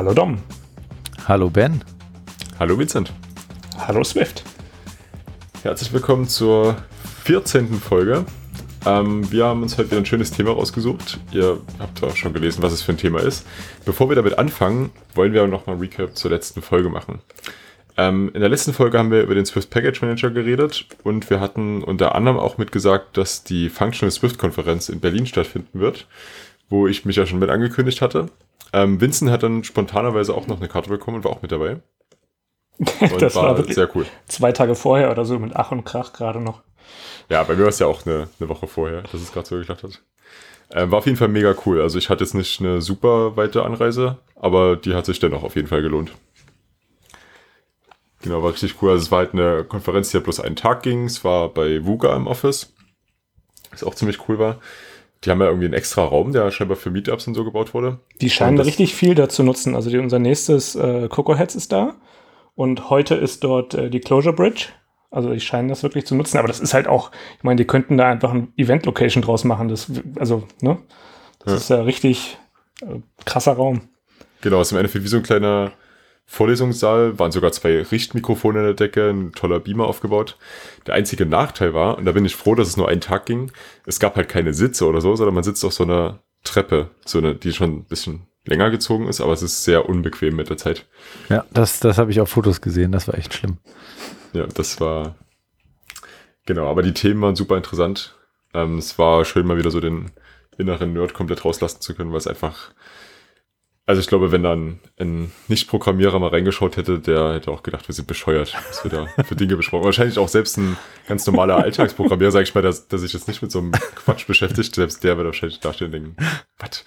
Hallo Dom. Hallo Ben. Hallo Vincent. Hallo Swift. Herzlich willkommen zur 14. Folge. Ähm, wir haben uns heute wieder ein schönes Thema rausgesucht. Ihr habt auch schon gelesen, was es für ein Thema ist. Bevor wir damit anfangen, wollen wir nochmal ein Recap zur letzten Folge machen. Ähm, in der letzten Folge haben wir über den Swift Package Manager geredet und wir hatten unter anderem auch mitgesagt, dass die Functional Swift Konferenz in Berlin stattfinden wird, wo ich mich ja schon mit angekündigt hatte. Ähm, Vincent hat dann spontanerweise auch noch eine Karte bekommen und war auch mit dabei. Das war, war sehr cool. Zwei Tage vorher oder so mit Ach und Krach gerade noch. Ja, bei mir war es ja auch eine, eine Woche vorher, dass es gerade so geklappt hat. Ähm, war auf jeden Fall mega cool. Also ich hatte jetzt nicht eine super weite Anreise, aber die hat sich dennoch auf jeden Fall gelohnt. Genau, war richtig cool. Also es war halt eine Konferenz, die ja bloß einen Tag ging. Es war bei VUGA im Office, was auch ziemlich cool war. Die haben ja irgendwie einen extra Raum, der scheinbar für Meetups und so gebaut wurde. Die scheinen richtig viel dazu nutzen. Also die, unser nächstes äh, Coco Heads ist da. Und heute ist dort äh, die Closure Bridge. Also die scheinen das wirklich zu nutzen. Aber das ist halt auch, ich meine, die könnten da einfach ein Event-Location draus machen. Das, also, ne? Das ja. ist ja richtig äh, krasser Raum. Genau, ist im Endeffekt wie so ein kleiner Vorlesungssaal, waren sogar zwei Richtmikrofone in der Decke, ein toller Beamer aufgebaut. Der einzige Nachteil war, und da bin ich froh, dass es nur einen Tag ging, es gab halt keine Sitze oder so, sondern man sitzt auf so einer Treppe, so eine, die schon ein bisschen länger gezogen ist, aber es ist sehr unbequem mit der Zeit. Ja, das, das habe ich auf Fotos gesehen, das war echt schlimm. Ja, das war, genau, aber die Themen waren super interessant. Ähm, es war schön, mal wieder so den inneren Nerd komplett rauslassen zu können, weil es einfach also ich glaube, wenn dann ein Nicht-Programmierer mal reingeschaut hätte, der hätte auch gedacht, wir sind bescheuert, was wir da für Dinge besprochen. Wahrscheinlich auch selbst ein ganz normaler Alltagsprogrammierer, sage ich mal, der, der sich jetzt nicht mit so einem Quatsch beschäftigt, selbst der wird wahrscheinlich dastehen und denken, was?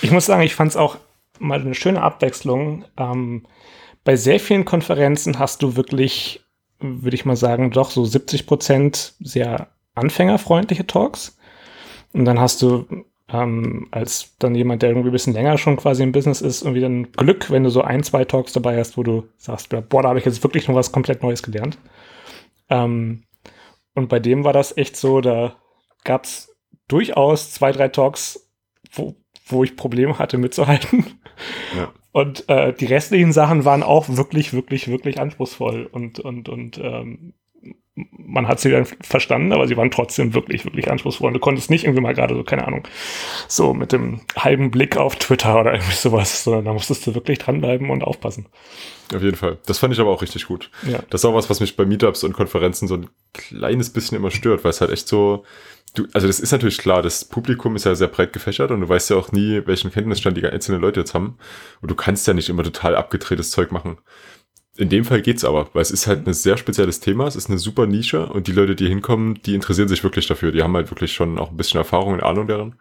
Ich muss sagen, ich fand es auch mal eine schöne Abwechslung. Ähm, bei sehr vielen Konferenzen hast du wirklich, würde ich mal sagen, doch so 70 Prozent sehr anfängerfreundliche Talks. Und dann hast du ähm, als dann jemand, der irgendwie ein bisschen länger schon quasi im Business ist, irgendwie dann Glück, wenn du so ein, zwei Talks dabei hast, wo du sagst, boah, da habe ich jetzt wirklich noch was komplett Neues gelernt. Ähm, und bei dem war das echt so, da gab es durchaus zwei, drei Talks, wo, wo ich Probleme hatte mitzuhalten. Ja. Und äh, die restlichen Sachen waren auch wirklich, wirklich, wirklich anspruchsvoll und, und, und ähm, man hat sie dann verstanden, aber sie waren trotzdem wirklich, wirklich anspruchsvoll. du konntest nicht irgendwie mal gerade so, keine Ahnung, so mit dem halben Blick auf Twitter oder irgendwie sowas, sondern da musstest du wirklich dranbleiben und aufpassen. Auf jeden Fall. Das fand ich aber auch richtig gut. Ja. Das ist auch was, was mich bei Meetups und Konferenzen so ein kleines bisschen immer stört, weil es halt echt so, du, also das ist natürlich klar, das Publikum ist ja sehr breit gefächert und du weißt ja auch nie, welchen Kenntnisstand die einzelnen Leute jetzt haben. Und du kannst ja nicht immer total abgedrehtes Zeug machen. In dem Fall geht's aber, weil es ist halt ein sehr spezielles Thema, es ist eine super Nische und die Leute, die hinkommen, die interessieren sich wirklich dafür. Die haben halt wirklich schon auch ein bisschen Erfahrung und Ahnung daran.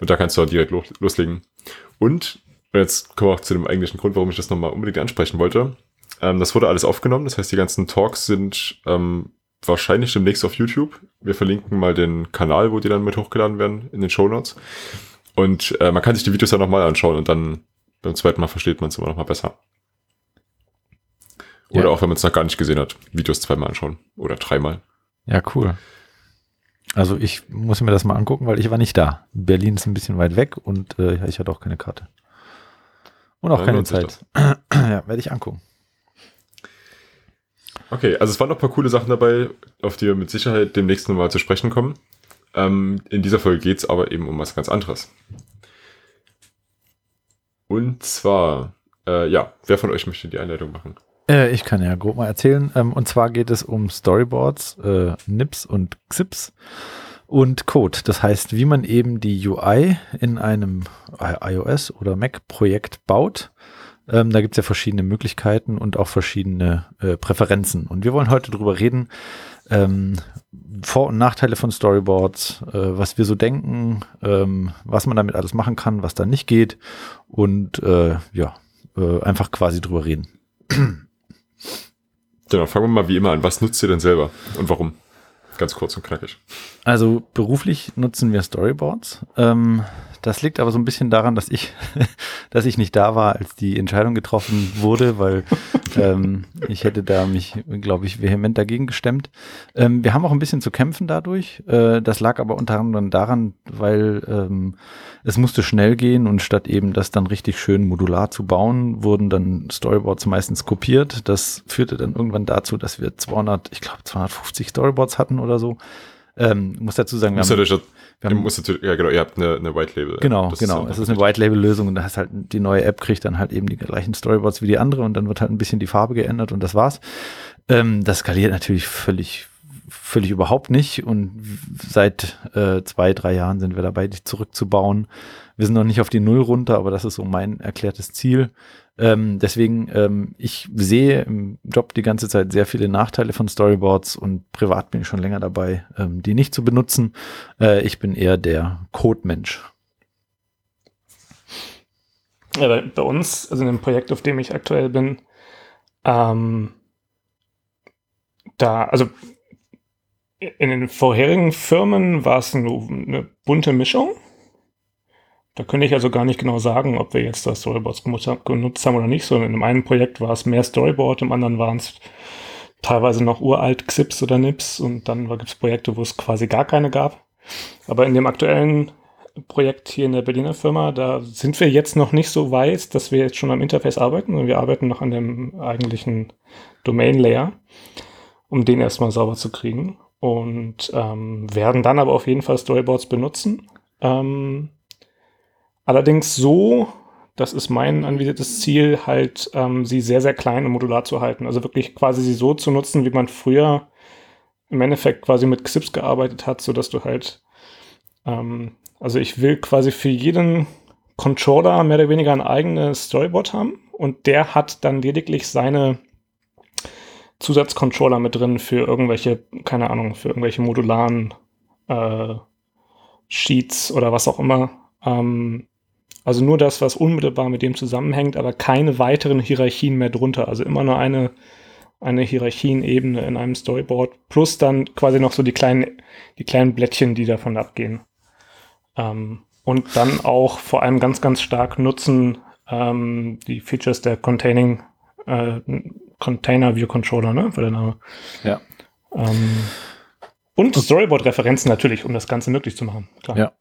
Und da kannst du auch direkt loslegen. Und jetzt kommen wir auch zu dem eigentlichen Grund, warum ich das nochmal unbedingt ansprechen wollte. Ähm, das wurde alles aufgenommen, das heißt, die ganzen Talks sind ähm, wahrscheinlich demnächst auf YouTube. Wir verlinken mal den Kanal, wo die dann mit hochgeladen werden, in den Show Notes. Und äh, man kann sich die Videos dann nochmal anschauen und dann beim zweiten Mal versteht man es immer nochmal besser. Oder ja. auch wenn man es noch gar nicht gesehen hat, Videos zweimal anschauen oder dreimal. Ja, cool. Also ich muss mir das mal angucken, weil ich war nicht da. Berlin ist ein bisschen weit weg und äh, ich hatte auch keine Karte. Und auch ja, keine Zeit. ja, werde ich angucken. Okay, also es waren noch ein paar coole Sachen dabei, auf die wir mit Sicherheit demnächst nochmal zu sprechen kommen. Ähm, in dieser Folge geht es aber eben um was ganz anderes. Und zwar, äh, ja, wer von euch möchte die Einleitung machen? Äh, ich kann ja grob mal erzählen. Ähm, und zwar geht es um Storyboards, äh, NIPS und XIPS und Code. Das heißt, wie man eben die UI in einem iOS oder Mac-Projekt baut. Ähm, da gibt es ja verschiedene Möglichkeiten und auch verschiedene äh, Präferenzen. Und wir wollen heute darüber reden, ähm, Vor- und Nachteile von Storyboards, äh, was wir so denken, ähm, was man damit alles machen kann, was da nicht geht und äh, ja, äh, einfach quasi drüber reden. Genau, fangen wir mal wie immer an. Was nutzt ihr denn selber und warum? Ganz kurz und knackig. Also beruflich nutzen wir Storyboards. Ähm, das liegt aber so ein bisschen daran, dass ich, dass ich nicht da war, als die Entscheidung getroffen wurde, weil ähm, ich hätte da mich, glaube ich, vehement dagegen gestemmt. Ähm, wir haben auch ein bisschen zu kämpfen dadurch. Äh, das lag aber unter anderem daran, weil ähm, es musste schnell gehen und statt eben das dann richtig schön modular zu bauen, wurden dann Storyboards meistens kopiert. Das führte dann irgendwann dazu, dass wir 200, ich glaube 250 Storyboards hatten oder so. Ähm, muss dazu sagen, wir haben, haben, musst du, ja genau, ihr habt eine, eine White Label. Genau, das genau. Ist es ist eine White Label Lösung und da hast halt die neue App kriegt dann halt eben die gleichen Storyboards wie die andere und dann wird halt ein bisschen die Farbe geändert und das war's. Ähm, das skaliert natürlich völlig völlig überhaupt nicht. Und seit äh, zwei, drei Jahren sind wir dabei, die zurückzubauen. Wir sind noch nicht auf die Null runter, aber das ist so mein erklärtes Ziel. Ähm, deswegen, ähm, ich sehe im Job die ganze Zeit sehr viele Nachteile von Storyboards und privat bin ich schon länger dabei, ähm, die nicht zu benutzen. Äh, ich bin eher der Code-Mensch. Ja, bei, bei, uns, also in dem Projekt, auf dem ich aktuell bin, ähm, da, also in den vorherigen Firmen war es eine, eine, bunte Mischung. Da könnte ich also gar nicht genau sagen, ob wir jetzt das Storyboards genutzt haben oder nicht. So in einem einen Projekt war es mehr Storyboard, im anderen waren es teilweise noch uralt Xips oder Nips und dann gibt es Projekte, wo es quasi gar keine gab. Aber in dem aktuellen Projekt hier in der Berliner Firma, da sind wir jetzt noch nicht so weit, dass wir jetzt schon am Interface arbeiten und wir arbeiten noch an dem eigentlichen Domain Layer, um den erstmal sauber zu kriegen und ähm, werden dann aber auf jeden Fall Storyboards benutzen. Ähm, allerdings so, das ist mein anvisiertes Ziel, halt ähm, sie sehr, sehr klein und modular zu halten. Also wirklich quasi sie so zu nutzen, wie man früher im Endeffekt quasi mit Xips gearbeitet hat, sodass du halt, ähm, also ich will quasi für jeden Controller mehr oder weniger ein eigenes Storyboard haben und der hat dann lediglich seine Zusatzcontroller mit drin für irgendwelche, keine Ahnung, für irgendwelche modularen äh, Sheets oder was auch immer. Ähm, also nur das, was unmittelbar mit dem zusammenhängt, aber keine weiteren Hierarchien mehr drunter. Also immer nur eine, eine Hierarchienebene in einem Storyboard, plus dann quasi noch so die kleinen, die kleinen Blättchen, die davon abgehen. Ähm, und dann auch vor allem ganz, ganz stark nutzen ähm, die Features der Containing äh, Container View Controller, ne? War der Name. Ja. Ähm, und Storyboard-Referenzen natürlich, um das Ganze möglich zu machen. Klar. Ja.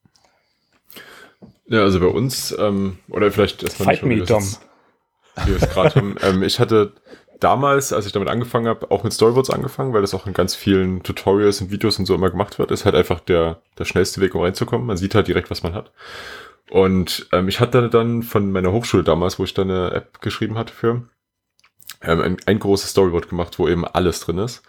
Ja, also bei uns, ähm, oder vielleicht erstmal Fight nicht, me, Dom. Wir es gerade haben. Ähm, ich hatte damals, als ich damit angefangen habe, auch mit Storyboards angefangen, weil das auch in ganz vielen Tutorials und Videos und so immer gemacht wird. Ist halt einfach der, der schnellste Weg, um reinzukommen. Man sieht halt direkt, was man hat. Und ähm, ich hatte dann von meiner Hochschule damals, wo ich dann eine App geschrieben hatte für, ähm, ein, ein großes Storyboard gemacht, wo eben alles drin ist.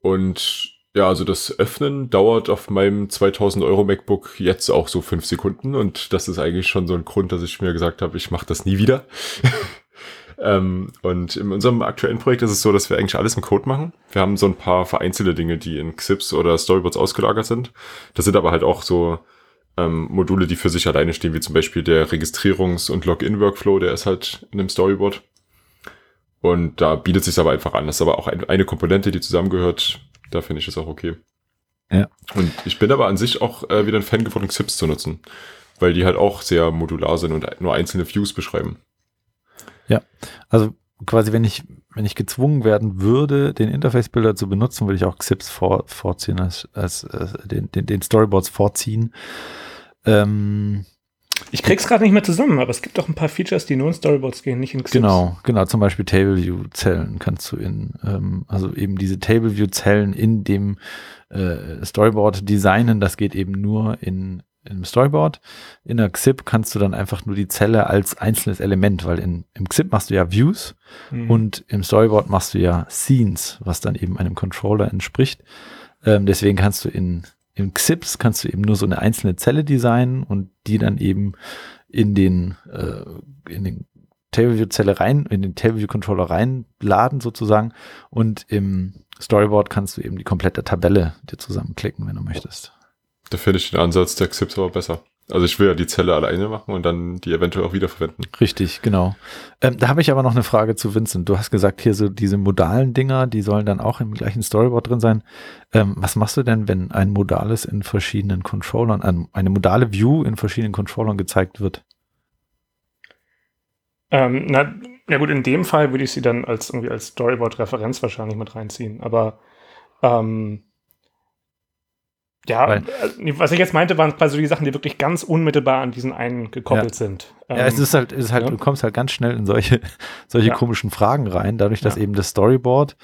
Und ja, also das Öffnen dauert auf meinem 2000 Euro MacBook jetzt auch so fünf Sekunden und das ist eigentlich schon so ein Grund, dass ich mir gesagt habe, ich mache das nie wieder. ähm, und in unserem aktuellen Projekt ist es so, dass wir eigentlich alles im Code machen. Wir haben so ein paar vereinzelte Dinge, die in Xips oder Storyboards ausgelagert sind. Das sind aber halt auch so ähm, Module, die für sich alleine stehen, wie zum Beispiel der Registrierungs- und Login-Workflow, der ist halt in einem Storyboard. Und da bietet sich aber einfach an. Das ist aber auch eine Komponente, die zusammengehört. Da finde ich es auch okay. Ja. Und ich bin aber an sich auch äh, wieder ein Fan geworden, Xips zu nutzen, weil die halt auch sehr modular sind und nur einzelne Views beschreiben. Ja, also quasi, wenn ich, wenn ich gezwungen werden würde, den Interface-Builder zu benutzen, würde ich auch Xips vor, vorziehen, als, als, als den, den, den Storyboards vorziehen. Ähm, ich krieg's gerade nicht mehr zusammen, aber es gibt doch ein paar Features, die nur in Storyboards gehen, nicht in Xips. Genau, genau. Zum Beispiel Table View Zellen kannst du in, ähm, also eben diese Table View Zellen in dem äh, Storyboard designen. Das geht eben nur in im Storyboard. In der XIP kannst du dann einfach nur die Zelle als einzelnes Element, weil in, im XIP machst du ja Views mhm. und im Storyboard machst du ja Scenes, was dann eben einem Controller entspricht. Ähm, deswegen kannst du in in Xips kannst du eben nur so eine einzelne Zelle designen und die dann eben in den, äh, in den TableView-Zelle rein, in den TableView-Controller reinladen sozusagen und im Storyboard kannst du eben die komplette Tabelle dir zusammenklicken, wenn du möchtest. Da finde ich den Ansatz der Xips aber besser. Also ich will ja die Zelle alleine machen und dann die eventuell auch wiederverwenden. Richtig, genau. Ähm, da habe ich aber noch eine Frage zu Vincent. Du hast gesagt, hier so diese modalen Dinger, die sollen dann auch im gleichen Storyboard drin sein. Ähm, was machst du denn, wenn ein modales in verschiedenen Controllern, ein, eine modale View in verschiedenen Controllern gezeigt wird? Ähm, na, ja gut, in dem Fall würde ich sie dann als irgendwie als Storyboard-Referenz wahrscheinlich mit reinziehen. Aber ähm, ja, Weil, äh, was ich jetzt meinte, waren quasi die Sachen, die wirklich ganz unmittelbar an diesen einen gekoppelt ja. sind. Ja, es ähm, ist halt, es ist halt ja. du kommst halt ganz schnell in solche, solche ja. komischen Fragen rein, dadurch, dass eben das Storyboard,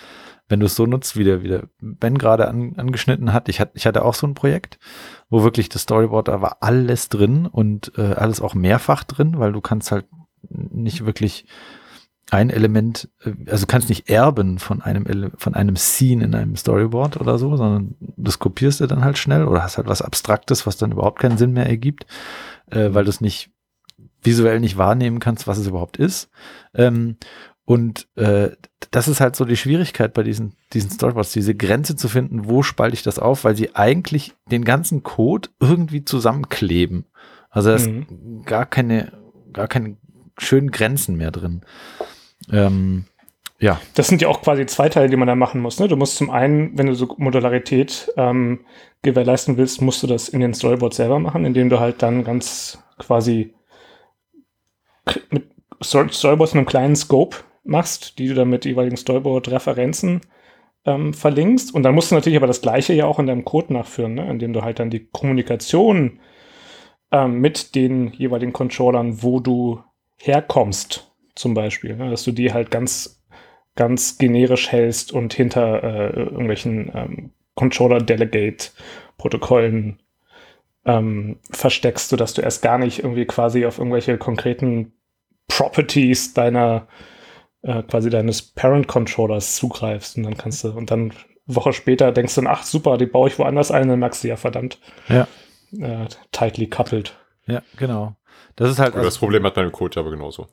wenn du es so nutzt, wie der, wie der Ben gerade an, angeschnitten hat, ich, hatte, ich hatte auch so ein Projekt, wo wirklich das Storyboard, da war alles drin und äh, alles auch mehrfach drin, weil du kannst halt nicht wirklich ein Element, äh, also kannst nicht erben von einem, von einem Scene in einem Storyboard oder so, sondern das kopierst du dann halt schnell oder hast halt was Abstraktes, was dann überhaupt keinen Sinn mehr ergibt, äh, weil du es nicht visuell nicht wahrnehmen kannst, was es überhaupt ist. Ähm, und äh, das ist halt so die Schwierigkeit bei diesen, diesen Storyboards, diese Grenze zu finden, wo spalte ich das auf, weil sie eigentlich den ganzen Code irgendwie zusammenkleben. Also da ist mhm. gar keine, gar keine schönen Grenzen mehr drin. Ähm, ja. Das sind ja auch quasi zwei Teile, die man da machen muss. Ne? Du musst zum einen, wenn du so Modularität ähm, gewährleisten willst, musst du das in den Storyboard selber machen, indem du halt dann ganz quasi mit Storyboards in einem kleinen Scope machst, die du dann mit jeweiligen Storyboard-Referenzen ähm, verlinkst. Und dann musst du natürlich aber das Gleiche ja auch in deinem Code nachführen, ne? indem du halt dann die Kommunikation ähm, mit den jeweiligen Controllern, wo du herkommst, zum Beispiel. Ne? Dass du die halt ganz, ganz generisch hältst und hinter äh, irgendwelchen ähm, Controller-Delegate-Protokollen ähm, versteckst, sodass du erst gar nicht irgendwie quasi auf irgendwelche konkreten Properties deiner äh, quasi deines Parent-Controllers zugreifst und dann kannst du und dann Woche später denkst du, ach super, die baue ich woanders ein, dann merkst du ja verdammt. Ja. Äh, tightly coupled. Ja, genau. Das ist halt. Also, das Problem hat man im Code aber genauso.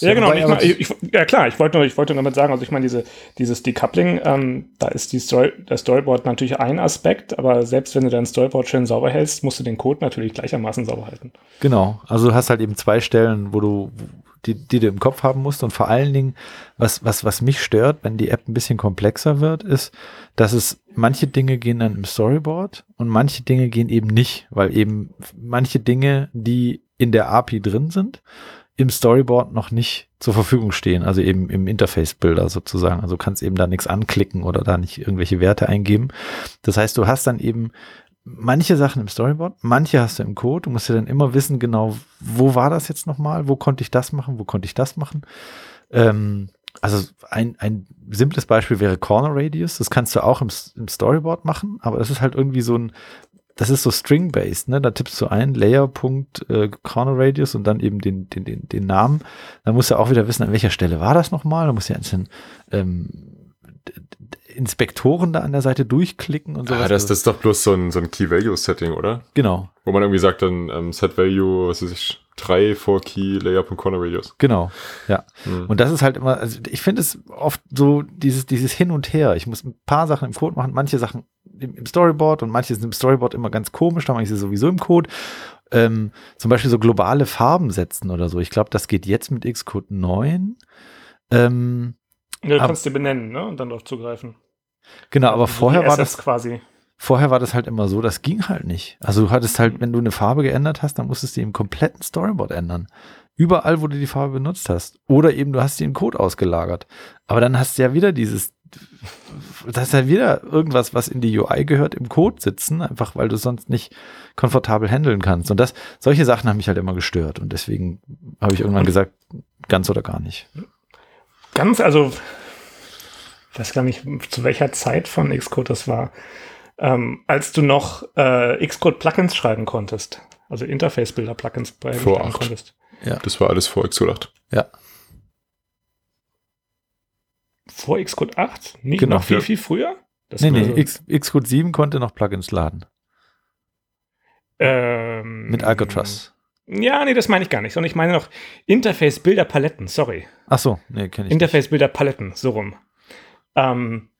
ja, genau. Ich mein, ich, ja, klar, ich wollte nur, ich wollte nur damit sagen, also ich meine, diese, dieses Decoupling, ähm, da ist die Story, der Storyboard natürlich ein Aspekt, aber selbst wenn du dein Storyboard schön sauber hältst, musst du den Code natürlich gleichermaßen sauber halten. Genau. Also du hast halt eben zwei Stellen, wo du, die, die du im Kopf haben musst und vor allen Dingen, was, was, was mich stört, wenn die App ein bisschen komplexer wird, ist, dass es manche Dinge gehen dann im Storyboard und manche Dinge gehen eben nicht, weil eben manche Dinge, die in der API drin sind, im Storyboard noch nicht zur Verfügung stehen, also eben im Interface-Bilder sozusagen. Also kannst eben da nichts anklicken oder da nicht irgendwelche Werte eingeben. Das heißt, du hast dann eben manche Sachen im Storyboard, manche hast du im Code. Du musst ja dann immer wissen, genau, wo war das jetzt nochmal? Wo konnte ich das machen? Wo konnte ich das machen? Ähm, also ein, ein simples Beispiel wäre Corner Radius. Das kannst du auch im, im Storyboard machen, aber das ist halt irgendwie so ein das ist so string-based, ne? Da tippst du ein, Layer.corner äh, Radius und dann eben den, den, den, den Namen. Dann musst du auch wieder wissen, an welcher Stelle war das nochmal. Da musst du ja einzeln ähm, Inspektoren da an der Seite durchklicken und sowas. Ah, das, das ist doch bloß so ein, so ein Key-Value-Setting, oder? Genau. Wo man irgendwie sagt dann ähm, Set-Value, was weiß ich, 3 for Key Layer.corner Radius. Genau, ja. Hm. Und das ist halt immer, also ich finde es oft so dieses, dieses Hin und Her. Ich muss ein paar Sachen im Code machen, manche Sachen im, im Storyboard und manche sind im Storyboard immer ganz komisch, da mache ich sie sowieso im Code. Ähm, zum Beispiel so globale Farben setzen oder so. Ich glaube, das geht jetzt mit Xcode 9. Ähm, ja, du kannst dir benennen, ne? Und dann darauf zugreifen. Genau, aber also vorher war das quasi. Vorher war das halt immer so, das ging halt nicht. Also du hattest halt, wenn du eine Farbe geändert hast, dann musstest du im kompletten Storyboard ändern. Überall, wo du die Farbe benutzt hast. Oder eben du hast den Code ausgelagert. Aber dann hast du ja wieder dieses, das ist ja wieder irgendwas, was in die UI gehört, im Code sitzen, einfach weil du sonst nicht komfortabel handeln kannst. Und das, solche Sachen haben mich halt immer gestört. Und deswegen habe ich irgendwann gesagt, ganz oder gar nicht. Ganz, also, ich weiß gar nicht, zu welcher Zeit von Xcode das war ähm, als du noch äh, Xcode-Plugins schreiben konntest. Also Interface-Bilder-Plugins schreiben konntest. Ja. Das war alles vor Xcode 8. Ja. Vor Xcode 8? Nicht genau, noch viel, viel früher? Das nee, nee, X, Xcode 7 konnte noch Plugins laden. Ähm, Mit Alcatraz. Ja, nee, das meine ich gar nicht, sondern ich meine noch Interface-Bilder-Paletten, sorry. Ach so, nee, kenne ich Interface-Bilder-Paletten, so rum. Ähm,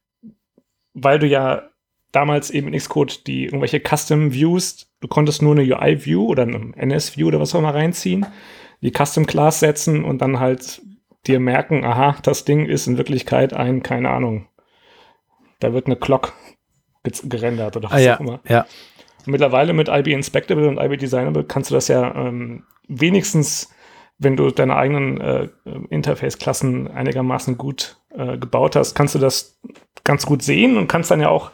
weil du ja damals eben in Xcode die irgendwelche Custom Views, du konntest nur eine UI View oder eine NS View oder was auch immer reinziehen, die Custom Class setzen und dann halt dir merken, aha, das Ding ist in Wirklichkeit ein, keine Ahnung, da wird eine Clock gerendert oder was ah, ja, auch immer. Ja. mittlerweile mit IB Inspectable und IB Designable kannst du das ja ähm, wenigstens, wenn du deine eigenen äh, Interface-Klassen einigermaßen gut äh, gebaut hast, kannst du das ganz gut sehen und kannst dann ja auch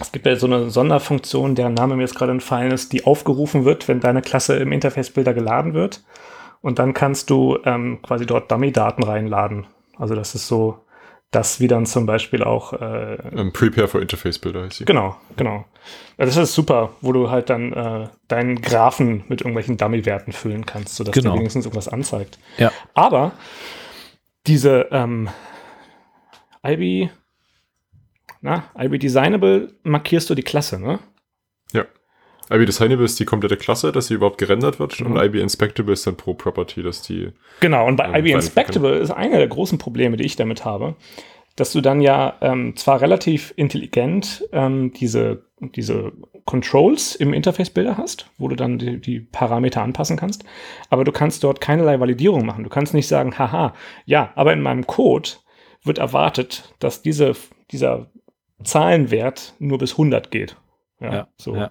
es gibt ja so eine Sonderfunktion, deren Name mir jetzt gerade entfallen ist, die aufgerufen wird, wenn deine Klasse im Interface-Bilder geladen wird. Und dann kannst du ähm, quasi dort Dummy-Daten reinladen. Also das ist so das, wie dann zum Beispiel auch äh, um, ähm, Prepare for Interface-Bilder heißt sie. Genau, genau. das ist super, wo du halt dann äh, deinen Graphen mit irgendwelchen Dummy-Werten füllen kannst, sodass genau. der wenigstens irgendwas anzeigt. Ja. Aber diese ähm, IB na, IB Designable markierst du die Klasse, ne? Ja. IB Designable ist die komplette Klasse, dass sie überhaupt gerendert wird. Mhm. Und IB Inspectable ist dann pro Property, dass die. Genau, und bei ähm, IB Inspectable ist einer der großen Probleme, die ich damit habe, dass du dann ja ähm, zwar relativ intelligent ähm, diese, diese Controls im Interface-Bilder hast, wo du dann die, die, Parameter anpassen kannst, aber du kannst dort keinerlei Validierung machen. Du kannst nicht sagen, haha, ja, aber in meinem Code wird erwartet, dass diese, dieser Zahlenwert nur bis 100 geht. Ja, ja so. Ja.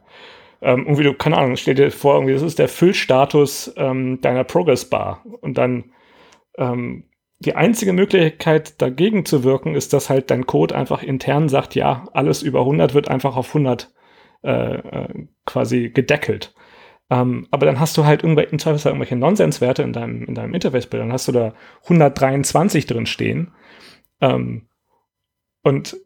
Ähm, irgendwie du, keine Ahnung, stell dir vor, irgendwie, das ist der Füllstatus ähm, deiner Progress Bar. Und dann ähm, die einzige Möglichkeit dagegen zu wirken, ist, dass halt dein Code einfach intern sagt, ja, alles über 100 wird einfach auf 100 äh, äh, quasi gedeckelt. Ähm, aber dann hast du halt Zweifelsfall irgendwelche Nonsenswerte in deinem, in deinem Interface-Bild. Dann hast du da 123 drin stehen. Ähm, und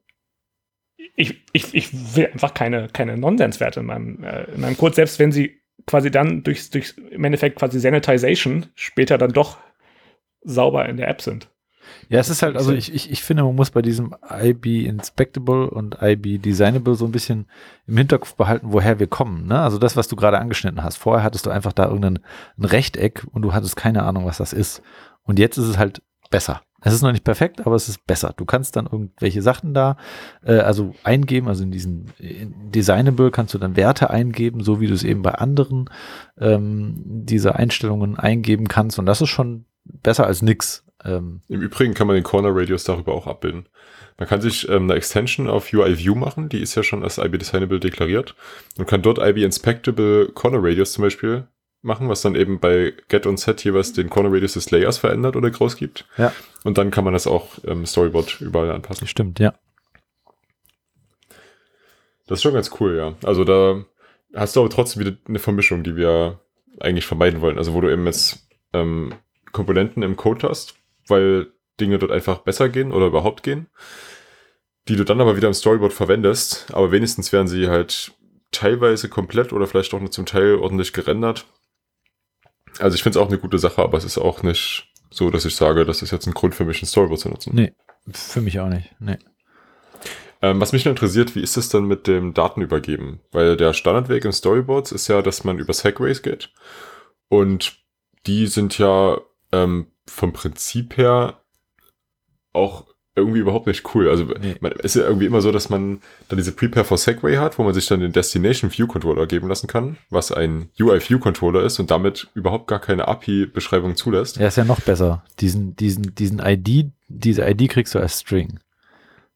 ich, ich, ich will einfach keine, keine Nonsenswerte in meinem, äh, in meinem Code, selbst wenn sie quasi dann durch, durch im Endeffekt quasi Sanitization später dann doch sauber in der App sind. Ja, es ist halt, also ich, ich, ich finde, man muss bei diesem IB Inspectable und IB Designable so ein bisschen im Hinterkopf behalten, woher wir kommen. Ne? Also das, was du gerade angeschnitten hast. Vorher hattest du einfach da irgendein ein Rechteck und du hattest keine Ahnung, was das ist. Und jetzt ist es halt besser. Es ist noch nicht perfekt, aber es ist besser. Du kannst dann irgendwelche Sachen da, äh, also eingeben, also in diesen Designable kannst du dann Werte eingeben, so wie du es eben bei anderen ähm, diese Einstellungen eingeben kannst. Und das ist schon besser als nix. Ähm, Im Übrigen kann man den Corner Radius darüber auch abbilden. Man kann sich ähm, eine Extension auf UI View machen, die ist ja schon als IB Designable deklariert und kann dort IB Inspectable Corner Radius zum Beispiel machen, was dann eben bei Get und Set jeweils den Corner Radius des Layers verändert oder groß gibt. Ja. Und dann kann man das auch im ähm, Storyboard überall anpassen. Stimmt, ja. Das ist schon ganz cool, ja. Also da hast du aber trotzdem wieder eine Vermischung, die wir eigentlich vermeiden wollen. Also wo du eben jetzt ähm, Komponenten im Code hast, weil Dinge dort einfach besser gehen oder überhaupt gehen, die du dann aber wieder im Storyboard verwendest, aber wenigstens werden sie halt teilweise komplett oder vielleicht auch nur zum Teil ordentlich gerendert also ich finde es auch eine gute Sache, aber es ist auch nicht so, dass ich sage, das ist jetzt ein Grund für mich, ein Storyboard zu nutzen. Nee, für mich auch nicht. Nee. Ähm, was mich nur interessiert, wie ist es dann mit dem Datenübergeben? Weil der Standardweg im Storyboards ist ja, dass man über Segways geht. Und die sind ja ähm, vom Prinzip her auch irgendwie überhaupt nicht cool. Also nee. man, es ist ja irgendwie immer so, dass man dann diese Prepare for Segway hat, wo man sich dann den Destination View Controller geben lassen kann, was ein UI View Controller ist und damit überhaupt gar keine API-Beschreibung zulässt. Ja, ist ja noch besser. Diesen, diesen, diesen ID, diese ID kriegst du als String.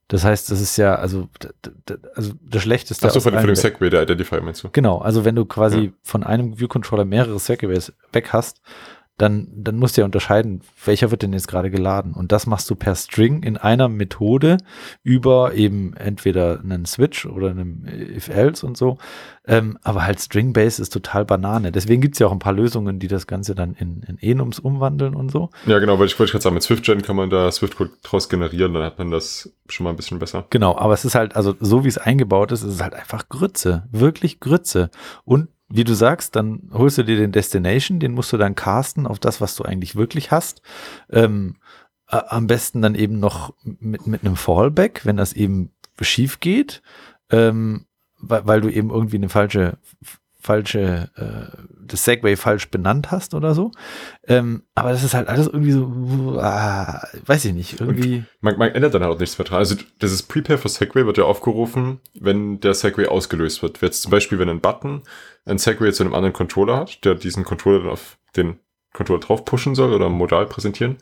Das heißt, das ist ja, also, also das Schlechteste. Achso, von, von dem Segway, der Identifier meinst du? Genau, also wenn du quasi ja. von einem View Controller mehrere Segways weg hast, dann, dann musst du ja unterscheiden, welcher wird denn jetzt gerade geladen. Und das machst du per String in einer Methode über eben entweder einen Switch oder einem If-Else und so. Ähm, aber halt String-Base ist total Banane. Deswegen gibt's ja auch ein paar Lösungen, die das Ganze dann in, in Enums umwandeln und so. Ja, genau, weil ich wollte gerade sagen, mit SwiftGen kann man da Swift-Code draus generieren, dann hat man das schon mal ein bisschen besser. Genau, aber es ist halt, also so wie es eingebaut ist, ist es halt einfach Grütze. Wirklich Grütze. Und wie du sagst, dann holst du dir den Destination, den musst du dann casten auf das, was du eigentlich wirklich hast. Ähm, am besten dann eben noch mit, mit einem Fallback, wenn das eben schief geht, ähm, weil, weil du eben irgendwie eine falsche falsche, äh, das Segway falsch benannt hast oder so. Ähm, aber das ist halt alles irgendwie so, ah, weiß ich nicht, irgendwie. Man, man, ändert dann halt auch nichts mehr dran. Also dieses Prepare for Segway wird ja aufgerufen, wenn der Segway ausgelöst wird. Jetzt zum Beispiel, wenn ein Button ein Segway zu einem anderen Controller hat, der diesen Controller dann auf den Controller drauf pushen soll oder modal präsentieren,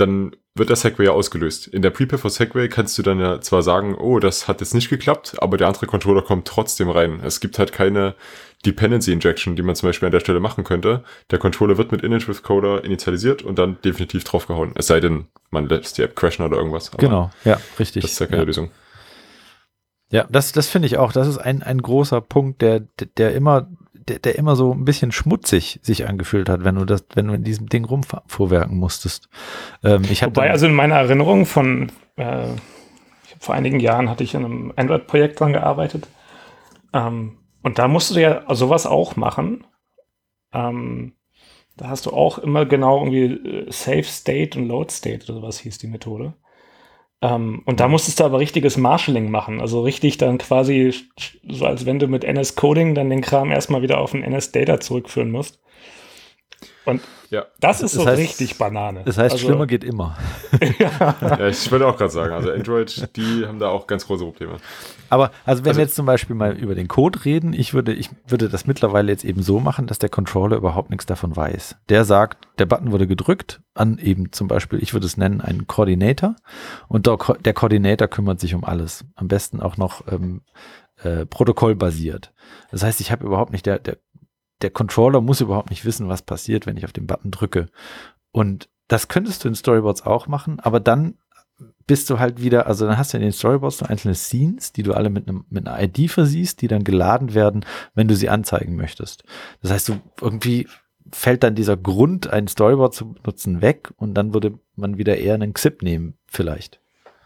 dann wird der Segway ja ausgelöst. In der Prepare for Segway kannst du dann ja zwar sagen, oh, das hat jetzt nicht geklappt, aber der andere Controller kommt trotzdem rein. Es gibt halt keine Dependency Injection, die man zum Beispiel an der Stelle machen könnte. Der Controller wird mit Init with Coder initialisiert und dann definitiv draufgehauen. Es sei denn, man lässt die App crashen oder irgendwas. Aber genau, ja, richtig. Das ist ja keine ja. Lösung. Ja, das, das finde ich auch. Das ist ein, ein großer Punkt, der, der immer der, der immer so ein bisschen schmutzig sich angefühlt hat, wenn du das, wenn du in diesem Ding rumvorwerken musstest. Ähm, ich Wobei, also in meiner Erinnerung von äh, vor einigen Jahren hatte ich in einem Android-Projekt dran gearbeitet. Ähm, und da musst du ja sowas auch machen. Ähm, da hast du auch immer genau irgendwie äh, Save State und Load State oder sowas hieß die Methode. Ähm, und da musstest du aber richtiges Marshalling machen. Also richtig dann quasi, so als wenn du mit NS Coding dann den Kram erstmal wieder auf ein NS Data zurückführen musst. Und ja. das ist das so heißt, richtig Banane. Das heißt, also, schlimmer geht immer. ja. ja, ich würde auch gerade sagen, also Android, die haben da auch ganz große Probleme. Aber also wenn also, wir jetzt zum Beispiel mal über den Code reden, ich würde, ich würde das mittlerweile jetzt eben so machen, dass der Controller überhaupt nichts davon weiß. Der sagt, der Button wurde gedrückt an eben zum Beispiel, ich würde es nennen, einen Coordinator und der, der Coordinator kümmert sich um alles. Am besten auch noch ähm, äh, protokollbasiert. Das heißt, ich habe überhaupt nicht, der, der der Controller muss überhaupt nicht wissen, was passiert, wenn ich auf den Button drücke. Und das könntest du in Storyboards auch machen, aber dann bist du halt wieder, also dann hast du in den Storyboards noch einzelne Scenes, die du alle mit, einem, mit einer ID versiehst, die dann geladen werden, wenn du sie anzeigen möchtest. Das heißt, du irgendwie fällt dann dieser Grund, ein Storyboard zu benutzen, weg und dann würde man wieder eher einen XIP nehmen, vielleicht.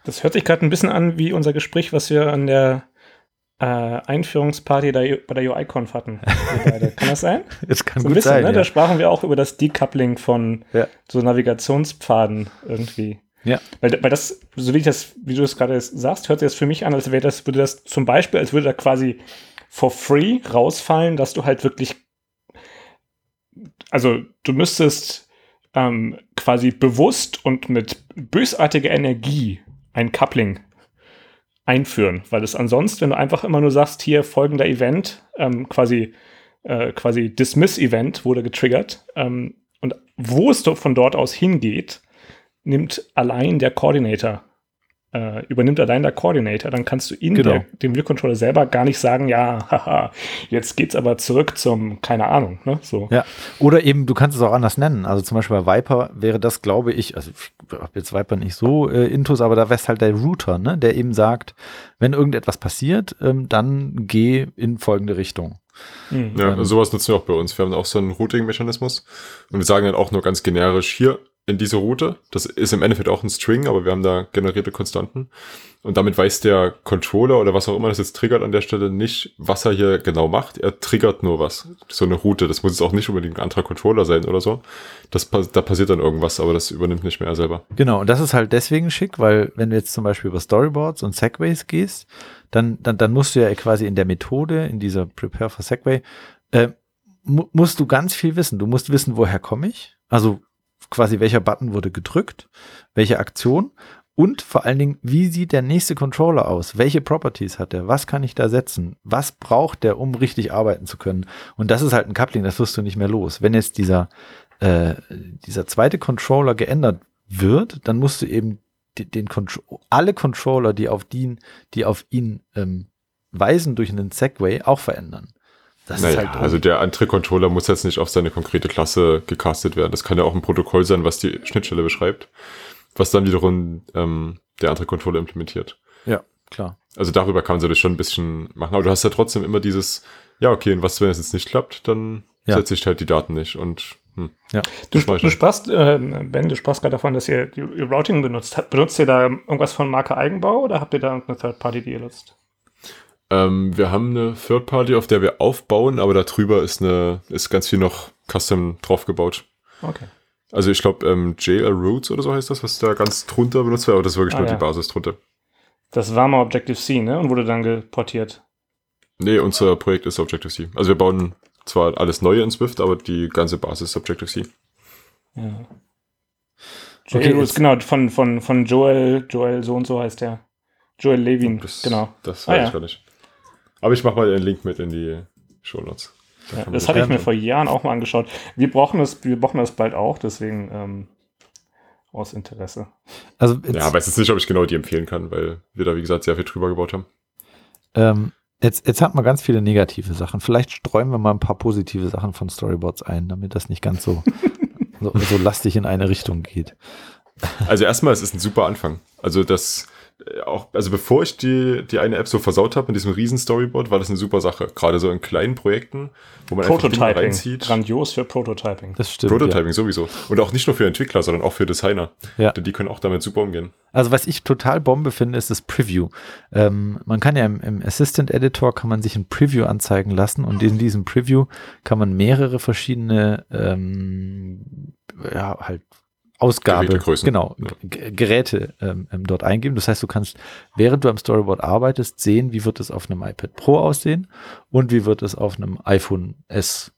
Das hört sich gerade ein bisschen an wie unser Gespräch, was wir an der äh, Einführungsparty der, bei der UI-Conf hatten. Kann das sein? Es kann so gut bisschen, sein. Ne? Ja. Da sprachen wir auch über das Decoupling von ja. so Navigationspfaden irgendwie. Ja. Weil, weil das, so wie ich das, wie du es gerade sagst, hört sich das für mich an, als wäre das, würde das zum Beispiel, als würde da quasi for free rausfallen, dass du halt wirklich, also du müsstest ähm, quasi bewusst und mit bösartiger Energie ein Coupling einführen, weil es ansonsten, wenn du einfach immer nur sagst, hier folgender Event, ähm, quasi, äh, quasi Dismiss-Event wurde getriggert ähm, und wo es von dort aus hingeht, nimmt allein der Coordinator äh, übernimmt allein der Coordinator, dann kannst du in genau. der, dem View-Controller selber gar nicht sagen, ja, haha, jetzt geht's aber zurück zum, keine Ahnung, ne, so. Ja, oder eben, du kannst es auch anders nennen, also zum Beispiel bei Viper wäre das, glaube ich, also ich habe jetzt Viper nicht so äh, intus, aber da wäre halt der Router, ne, der eben sagt, wenn irgendetwas passiert, ähm, dann geh in folgende Richtung. Mhm. Ja, ähm, sowas nutzen wir auch bei uns. Wir haben auch so einen Routing-Mechanismus und wir sagen dann auch nur ganz generisch, hier, in diese Route. Das ist im Endeffekt auch ein String, aber wir haben da generierte Konstanten. Und damit weiß der Controller oder was auch immer das jetzt triggert an der Stelle nicht, was er hier genau macht. Er triggert nur was. So eine Route. Das muss jetzt auch nicht unbedingt ein anderer Controller sein oder so. Das, da passiert dann irgendwas, aber das übernimmt nicht mehr er selber. Genau. Und das ist halt deswegen schick, weil wenn du jetzt zum Beispiel über Storyboards und Segways gehst, dann, dann, dann musst du ja quasi in der Methode, in dieser Prepare for Segway, äh, mu musst du ganz viel wissen. Du musst wissen, woher komme ich? Also quasi welcher Button wurde gedrückt, welche Aktion und vor allen Dingen, wie sieht der nächste Controller aus? Welche Properties hat er? Was kann ich da setzen? Was braucht der, um richtig arbeiten zu können? Und das ist halt ein Coupling, das wirst du nicht mehr los. Wenn jetzt dieser, äh, dieser zweite Controller geändert wird, dann musst du eben den, den alle Controller, die auf den, die auf ihn ähm, weisen durch einen Segway, auch verändern. Das naja, halt also der andere Controller muss jetzt nicht auf seine konkrete Klasse gecastet werden. Das kann ja auch ein Protokoll sein, was die Schnittstelle beschreibt, was dann wiederum ähm, der andere Controller implementiert. Ja, klar. Also darüber kann man sich schon ein bisschen machen. Aber du hast ja trotzdem immer dieses, ja, okay, und was, wenn es jetzt nicht klappt, dann ja. setze ich halt die Daten nicht und hm. Ja. Du, du sprachst, äh, Ben, du sprachst gerade davon, dass ihr, ihr Routing benutzt. Benutzt ihr da irgendwas von Marke Eigenbau oder habt ihr da irgendeine Third Party, die ihr nutzt? Ähm, wir haben eine Third Party, auf der wir aufbauen, aber darüber ist eine, ist ganz viel noch Custom draufgebaut. Okay. Also ich glaube, ähm, JL Roots oder so heißt das, was da ganz drunter benutzt wird, aber das ist wirklich ah, nur ja. die Basis drunter. Das war mal Objective-C, ne? Und wurde dann geportiert. Nee, unser Projekt ist Objective-C. Also wir bauen zwar alles Neue in Swift, aber die ganze Basis ist Objective-C. Ja. Okay, okay genau, von, von, von Joel, Joel so und so heißt der. Joel Levin, das, genau. Das weiß ah, ich ja. gar nicht. Aber ich mache mal den Link mit in die Show Notes. Ja, das habe ich mir vor Jahren auch mal angeschaut. Wir brauchen das, wir brauchen das bald auch, deswegen ähm, aus Interesse. Also ja, weiß jetzt nicht, ob ich genau die empfehlen kann, weil wir da, wie gesagt, sehr viel drüber gebaut haben. Ähm, jetzt, jetzt hat man ganz viele negative Sachen. Vielleicht streuen wir mal ein paar positive Sachen von Storyboards ein, damit das nicht ganz so, so, so lastig in eine Richtung geht. Also erstmal, es ist ein super Anfang. Also das auch, also bevor ich die, die eine App so versaut habe mit diesem riesen Storyboard, war das eine super Sache. Gerade so in kleinen Projekten, wo man Prototyping. einfach Dinge reinzieht. Grandios für Prototyping. Das stimmt. Prototyping ja. sowieso. Und auch nicht nur für Entwickler, sondern auch für Designer. Ja. Denn die können auch damit super umgehen. Also was ich total Bombe finde, ist das Preview. Ähm, man kann ja im, im Assistant Editor kann man sich ein Preview anzeigen lassen und in diesem Preview kann man mehrere verschiedene ähm, ja, halt Ausgabe, genau, ja. Geräte ähm, ähm, dort eingeben. Das heißt, du kannst, während du am Storyboard arbeitest, sehen, wie wird es auf einem iPad Pro aussehen und wie wird es auf einem iPhone S,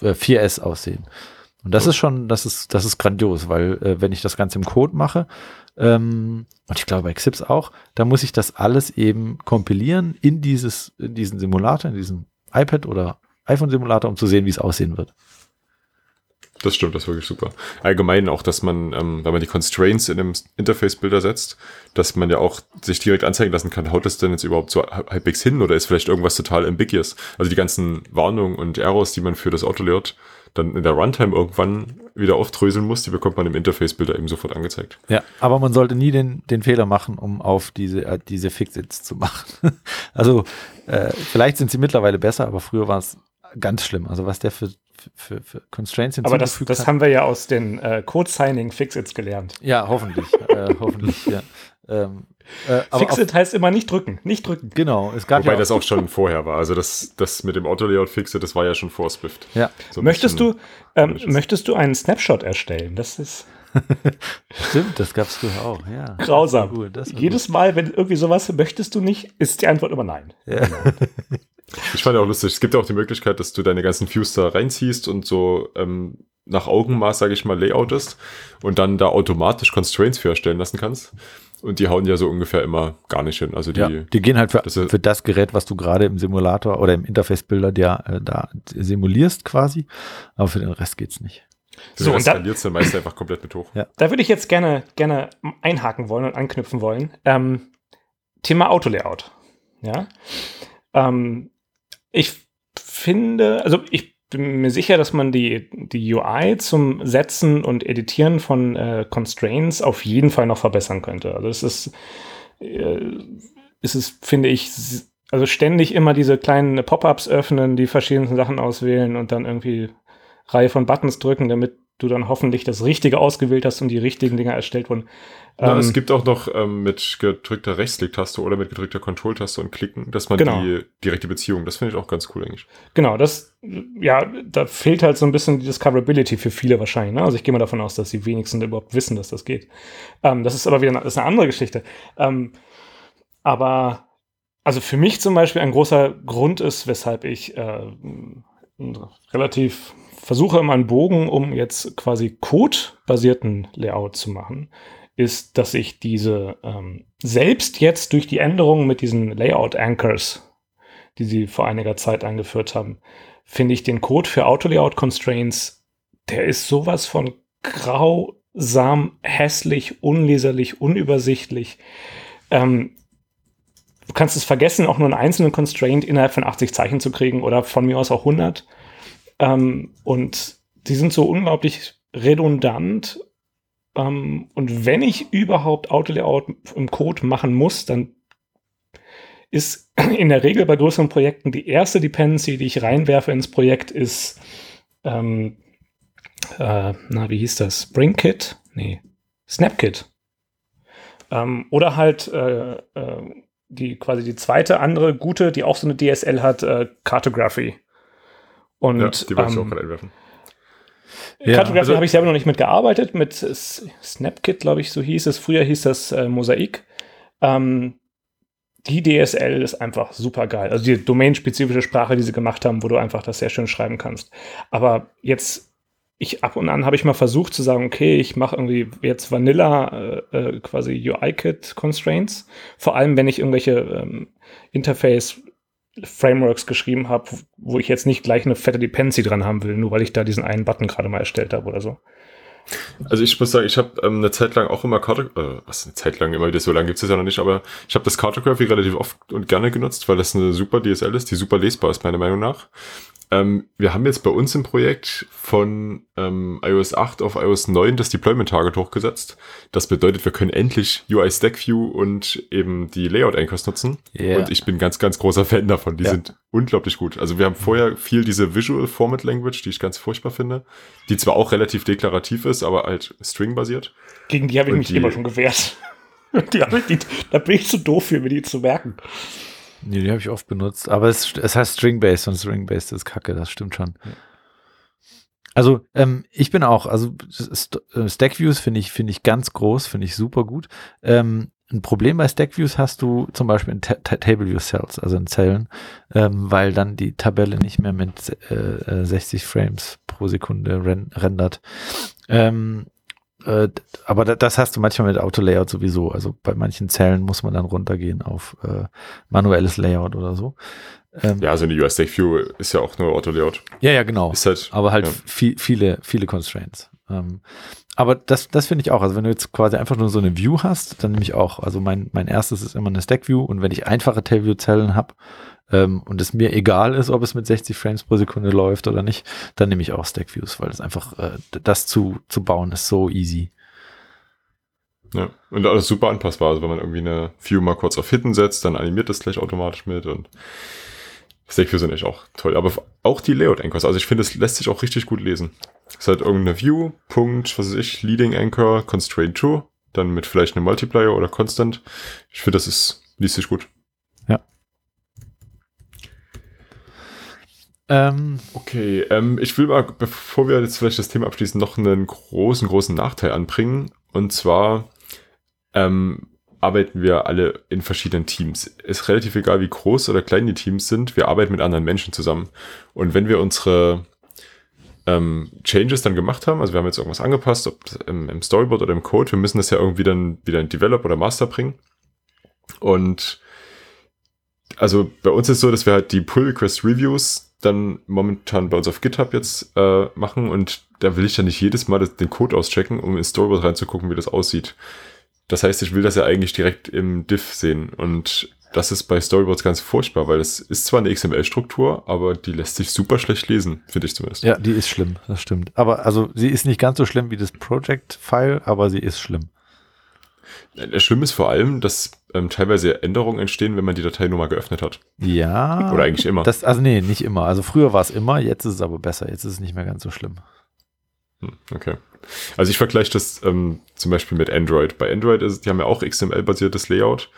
äh, 4S aussehen. Und das so. ist schon, das ist, das ist grandios, weil äh, wenn ich das Ganze im Code mache, ähm, und ich glaube bei Xips auch, da muss ich das alles eben kompilieren in dieses, in diesen Simulator, in diesen iPad oder iPhone-Simulator, um zu sehen, wie es aussehen wird. Das stimmt, das ist wirklich super. Allgemein auch, dass man, ähm, wenn man die Constraints in einem Interface-Bilder setzt, dass man ja auch sich direkt anzeigen lassen kann, haut das denn jetzt überhaupt so halbwegs hin oder ist vielleicht irgendwas total ambiguous? Also die ganzen Warnungen und Errors, die man für das Autolayout dann in der Runtime irgendwann wieder aufdröseln muss, die bekommt man im Interface-Bilder eben sofort angezeigt. Ja, aber man sollte nie den, den Fehler machen, um auf diese, äh, diese Fixits zu machen. also äh, vielleicht sind sie mittlerweile besser, aber früher war es ganz schlimm. Also was der für für, für Constraints Aber das, das haben wir ja aus den äh, Code-Signing-Fixits gelernt. Ja, hoffentlich. äh, hoffentlich, ja. Ähm, äh, Fixit heißt immer nicht drücken, nicht drücken. Genau. Es gab Wobei ja auch das auch schon vorher war. Also das, das mit dem Auto-Layout Fixit, das war ja schon vor Swift. Ja. So möchtest, du, ähm, möchtest du einen Snapshot erstellen? Das ist. Stimmt, das gab es früher auch, ja. Grausam. Gut, Jedes gut. Mal, wenn irgendwie sowas möchtest du nicht, ist die Antwort immer nein. Ja. Ich fand ja auch lustig, es gibt ja auch die Möglichkeit, dass du deine ganzen Views da reinziehst und so ähm, nach Augenmaß, sage ich mal, layoutest und dann da automatisch Constraints für erstellen lassen kannst. Und die hauen ja so ungefähr immer gar nicht hin. Also die, ja, die gehen halt für das, für das Gerät, was du gerade im Simulator oder im Interface-Bilder dir äh, da simulierst quasi. Aber für den Rest geht's nicht. So, und dann dann meist einfach komplett mit hoch. Ja. Da würde ich jetzt gerne, gerne einhaken wollen und anknüpfen wollen. Ähm, Thema Autolayout. Ja. Ähm, ich finde, also ich bin mir sicher, dass man die, die UI zum Setzen und Editieren von äh, Constraints auf jeden Fall noch verbessern könnte. Also es ist, äh, es ist, finde ich, also ständig immer diese kleinen Pop-ups öffnen, die verschiedensten Sachen auswählen und dann irgendwie Reihe von Buttons drücken, damit du dann hoffentlich das Richtige ausgewählt hast und die richtigen Dinger erstellt wurden. Ja, ähm, es gibt auch noch ähm, mit gedrückter Rechtsklick-Taste oder mit gedrückter Kontrolltaste und Klicken, dass man genau. die direkte Beziehung, das finde ich auch ganz cool eigentlich. Genau, das, ja, da fehlt halt so ein bisschen die Discoverability für viele wahrscheinlich. Ne? Also ich gehe mal davon aus, dass die wenigsten überhaupt wissen, dass das geht. Ähm, das ist aber wieder eine, ist eine andere Geschichte. Ähm, aber also für mich zum Beispiel ein großer Grund ist, weshalb ich äh, relativ versuche immer einen Bogen, um jetzt quasi Code-basierten Layout zu machen, ist, dass ich diese ähm, selbst jetzt durch die Änderungen mit diesen Layout-Anchors, die sie vor einiger Zeit eingeführt haben, finde ich den Code für Auto-Layout-Constraints, der ist sowas von grausam, hässlich, unleserlich, unübersichtlich. Ähm, du kannst es vergessen, auch nur einen einzelnen Constraint innerhalb von 80 Zeichen zu kriegen oder von mir aus auch 100. Ähm, und die sind so unglaublich redundant. Ähm, und wenn ich überhaupt Autolayout im Code machen muss, dann ist in der Regel bei größeren Projekten die erste Dependency, die ich reinwerfe ins Projekt, ist, ähm, äh, na, wie hieß das? SpringKit? Nee, SnapKit. Ähm, oder halt äh, äh, die quasi die zweite andere gute, die auch so eine DSL hat, äh, Cartography. Und, ja, die wollte ähm, ich auch gerade einwerfen. Ja, Cartography also, habe ich selber noch nicht mitgearbeitet, mit Snapkit, glaube ich, so hieß es. Früher hieß das äh, Mosaik. Ähm, die DSL ist einfach super geil. Also die domainspezifische Sprache, die sie gemacht haben, wo du einfach das sehr schön schreiben kannst. Aber jetzt, ich ab und an habe ich mal versucht zu sagen, okay, ich mache irgendwie jetzt Vanilla äh, äh quasi UI-Kit Constraints. Vor allem, wenn ich irgendwelche ähm, Interface Frameworks geschrieben habe, wo ich jetzt nicht gleich eine fette Dependency dran haben will, nur weil ich da diesen einen Button gerade mal erstellt habe oder so. Also ich muss sagen, ich habe ähm, eine Zeit lang auch immer Cartography, äh, was eine Zeit lang, immer wieder so lange gibt es ja noch nicht, aber ich habe das Cartography relativ oft und gerne genutzt, weil das eine super DSL ist, die super lesbar ist, meiner Meinung nach. Ähm, wir haben jetzt bei uns im Projekt von ähm, iOS 8 auf iOS 9 das Deployment-Target hochgesetzt. Das bedeutet, wir können endlich UI Stack View und eben die Layout-Anchors nutzen. Yeah. Und ich bin ganz, ganz großer Fan davon. Die ja. sind unglaublich gut. Also wir haben vorher viel diese Visual Format Language, die ich ganz furchtbar finde, die zwar auch relativ deklarativ ist, aber halt String-basiert. Gegen die habe ich und mich die, immer schon gewehrt. die, die, da bin ich zu doof für, mir die zu merken. Nee, die habe ich oft benutzt. Aber es, es heißt String-Based und String-Based ist kacke, das stimmt schon. Ja. Also ähm, ich bin auch, also St äh, Stack Views finde ich, finde ich ganz groß, finde ich super gut. Ähm, ein Problem bei Stack Views hast du zum Beispiel in Ta Table View Cells, also in Zellen, ähm, weil dann die Tabelle nicht mehr mit äh, 60 äh, Frames pro Sekunde ren rendert. Ähm, äh, aber das hast du manchmal mit Auto-Layout sowieso. Also bei manchen Zellen muss man dann runtergehen auf äh, manuelles Layout oder so. Ähm, ja, also eine US Stack View ist ja auch nur Auto-Layout. Ja, ja, genau. Ist halt, aber halt ja. viel, viele, viele Constraints. Ähm, aber das, das finde ich auch. Also wenn du jetzt quasi einfach nur so eine View hast, dann nehme ich auch. Also mein, mein erstes ist immer eine Stack View und wenn ich einfache Tailview-Zellen habe, ähm, und es mir egal ist, ob es mit 60 Frames pro Sekunde läuft oder nicht, dann nehme ich auch Stack Views, weil es einfach, äh, das zu, zu bauen ist so easy. Ja, und alles super anpassbar. Also wenn man irgendwie eine View mal kurz auf Hitten setzt, dann animiert das gleich automatisch mit und Stack Views sind echt auch toll. Aber auch die Layout Anchors, also ich finde, es lässt sich auch richtig gut lesen. Es ist halt irgendeine View, Punkt, was weiß ich, Leading Anchor, Constraint to, dann mit vielleicht einem Multiplier oder Constant. Ich finde, das ist, liest sich gut. Ähm, okay, ähm, ich will mal, bevor wir jetzt vielleicht das Thema abschließen, noch einen großen, großen Nachteil anbringen. Und zwar ähm, arbeiten wir alle in verschiedenen Teams. Ist relativ egal, wie groß oder klein die Teams sind. Wir arbeiten mit anderen Menschen zusammen. Und wenn wir unsere ähm, Changes dann gemacht haben, also wir haben jetzt irgendwas angepasst, ob im, im Storyboard oder im Code, wir müssen das ja irgendwie dann wieder in Develop oder Master bringen. Und also bei uns ist es so, dass wir halt die Pull Request Reviews dann momentan bei uns auf GitHub jetzt äh, machen und da will ich dann nicht jedes Mal das, den Code auschecken, um in Storyboard reinzugucken, wie das aussieht. Das heißt, ich will das ja eigentlich direkt im Diff sehen und das ist bei Storyboards ganz furchtbar, weil es ist zwar eine XML-Struktur, aber die lässt sich super schlecht lesen, finde ich zumindest. Ja, die ist schlimm, das stimmt. Aber also sie ist nicht ganz so schlimm wie das Project-File, aber sie ist schlimm. Das Schlimme ist vor allem, dass ähm, teilweise Änderungen entstehen, wenn man die Datei nur mal geöffnet hat. Ja. Oder eigentlich immer. Das, also nee, nicht immer. Also früher war es immer, jetzt ist es aber besser. Jetzt ist es nicht mehr ganz so schlimm. Hm, okay. Also ich vergleiche das ähm, zum Beispiel mit Android. Bei Android ist, die haben ja auch XML-basiertes Layout.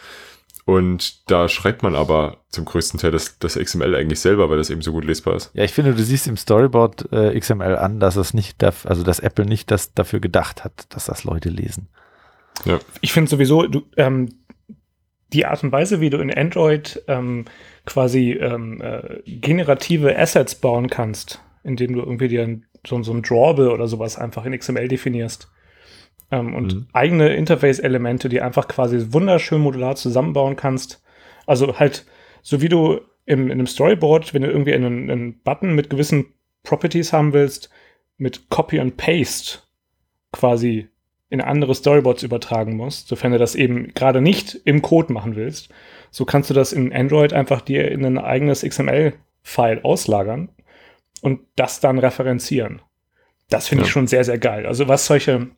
Und da schreibt man aber zum größten Teil das, das XML eigentlich selber, weil das eben so gut lesbar ist. Ja, ich finde, du siehst im Storyboard äh, XML an, dass es nicht, darf, also dass Apple nicht das dafür gedacht hat, dass das Leute lesen. Ja. Ich finde sowieso, du, ähm, die Art und Weise, wie du in Android ähm, quasi ähm, äh, generative Assets bauen kannst, indem du irgendwie dir so, so ein Drawable oder sowas einfach in XML definierst. Ähm, und mhm. eigene Interface-Elemente, die einfach quasi wunderschön modular zusammenbauen kannst. Also halt, so wie du im, in einem Storyboard, wenn du irgendwie einen, einen Button mit gewissen Properties haben willst, mit Copy and Paste quasi in andere Storyboards übertragen musst, sofern du das eben gerade nicht im Code machen willst, so kannst du das in Android einfach dir in ein eigenes XML-File auslagern und das dann referenzieren. Das finde ja. ich schon sehr, sehr geil. Also was solche,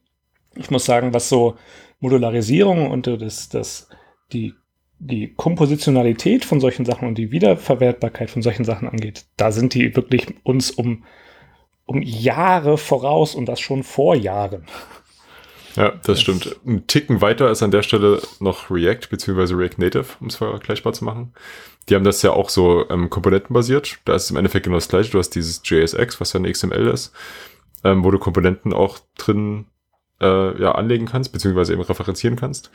ich muss sagen, was so Modularisierung und das, das, die, die Kompositionalität von solchen Sachen und die Wiederverwertbarkeit von solchen Sachen angeht, da sind die wirklich uns um, um Jahre voraus und das schon vor Jahren. Ja, das, das stimmt. Ein Ticken weiter ist an der Stelle noch React bzw. React Native, um es vergleichbar zu machen. Die haben das ja auch so ähm, komponentenbasiert. Da ist es im Endeffekt genau das gleiche. Du hast dieses JSX, was ja eine XML ist, ähm, wo du Komponenten auch drin äh, ja, anlegen kannst, beziehungsweise eben referenzieren kannst.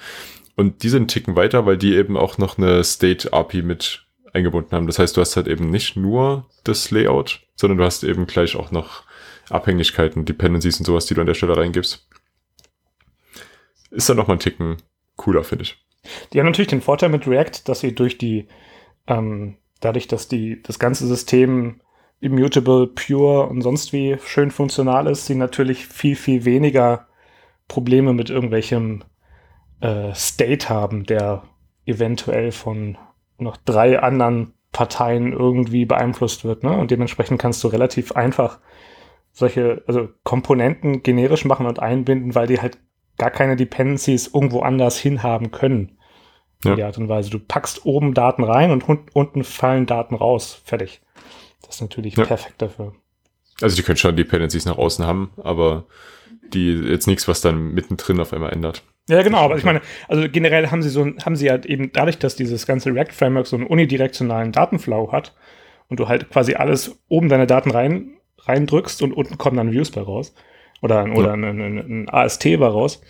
Und die sind einen Ticken weiter, weil die eben auch noch eine State API mit eingebunden haben. Das heißt, du hast halt eben nicht nur das Layout, sondern du hast eben gleich auch noch Abhängigkeiten, Dependencies und sowas, die du an der Stelle reingibst. Ist dann nochmal einen Ticken cooler, finde ich. Die haben natürlich den Vorteil mit React, dass sie durch die, ähm, dadurch, dass die, das ganze System immutable, pure und sonst wie schön funktional ist, sie natürlich viel, viel weniger Probleme mit irgendwelchem äh, State haben, der eventuell von noch drei anderen Parteien irgendwie beeinflusst wird. Ne? Und dementsprechend kannst du relativ einfach solche, also Komponenten generisch machen und einbinden, weil die halt gar keine Dependencies irgendwo anders hinhaben können. Ja. In der Art und Weise. Du packst oben Daten rein und unten fallen Daten raus. Fertig. Das ist natürlich ja. perfekt dafür. Also die können schon Dependencies nach außen haben, aber die jetzt nichts, was dann mittendrin auf einmal ändert. Ja, genau, aber ich meine, also generell haben sie so, haben sie halt eben dadurch, dass dieses ganze React-Framework so einen unidirektionalen Datenflow hat und du halt quasi alles oben deine Daten rein, reindrückst und unten kommen dann Views bei raus oder, oder ja. ein, ein, ein, AST bei raus,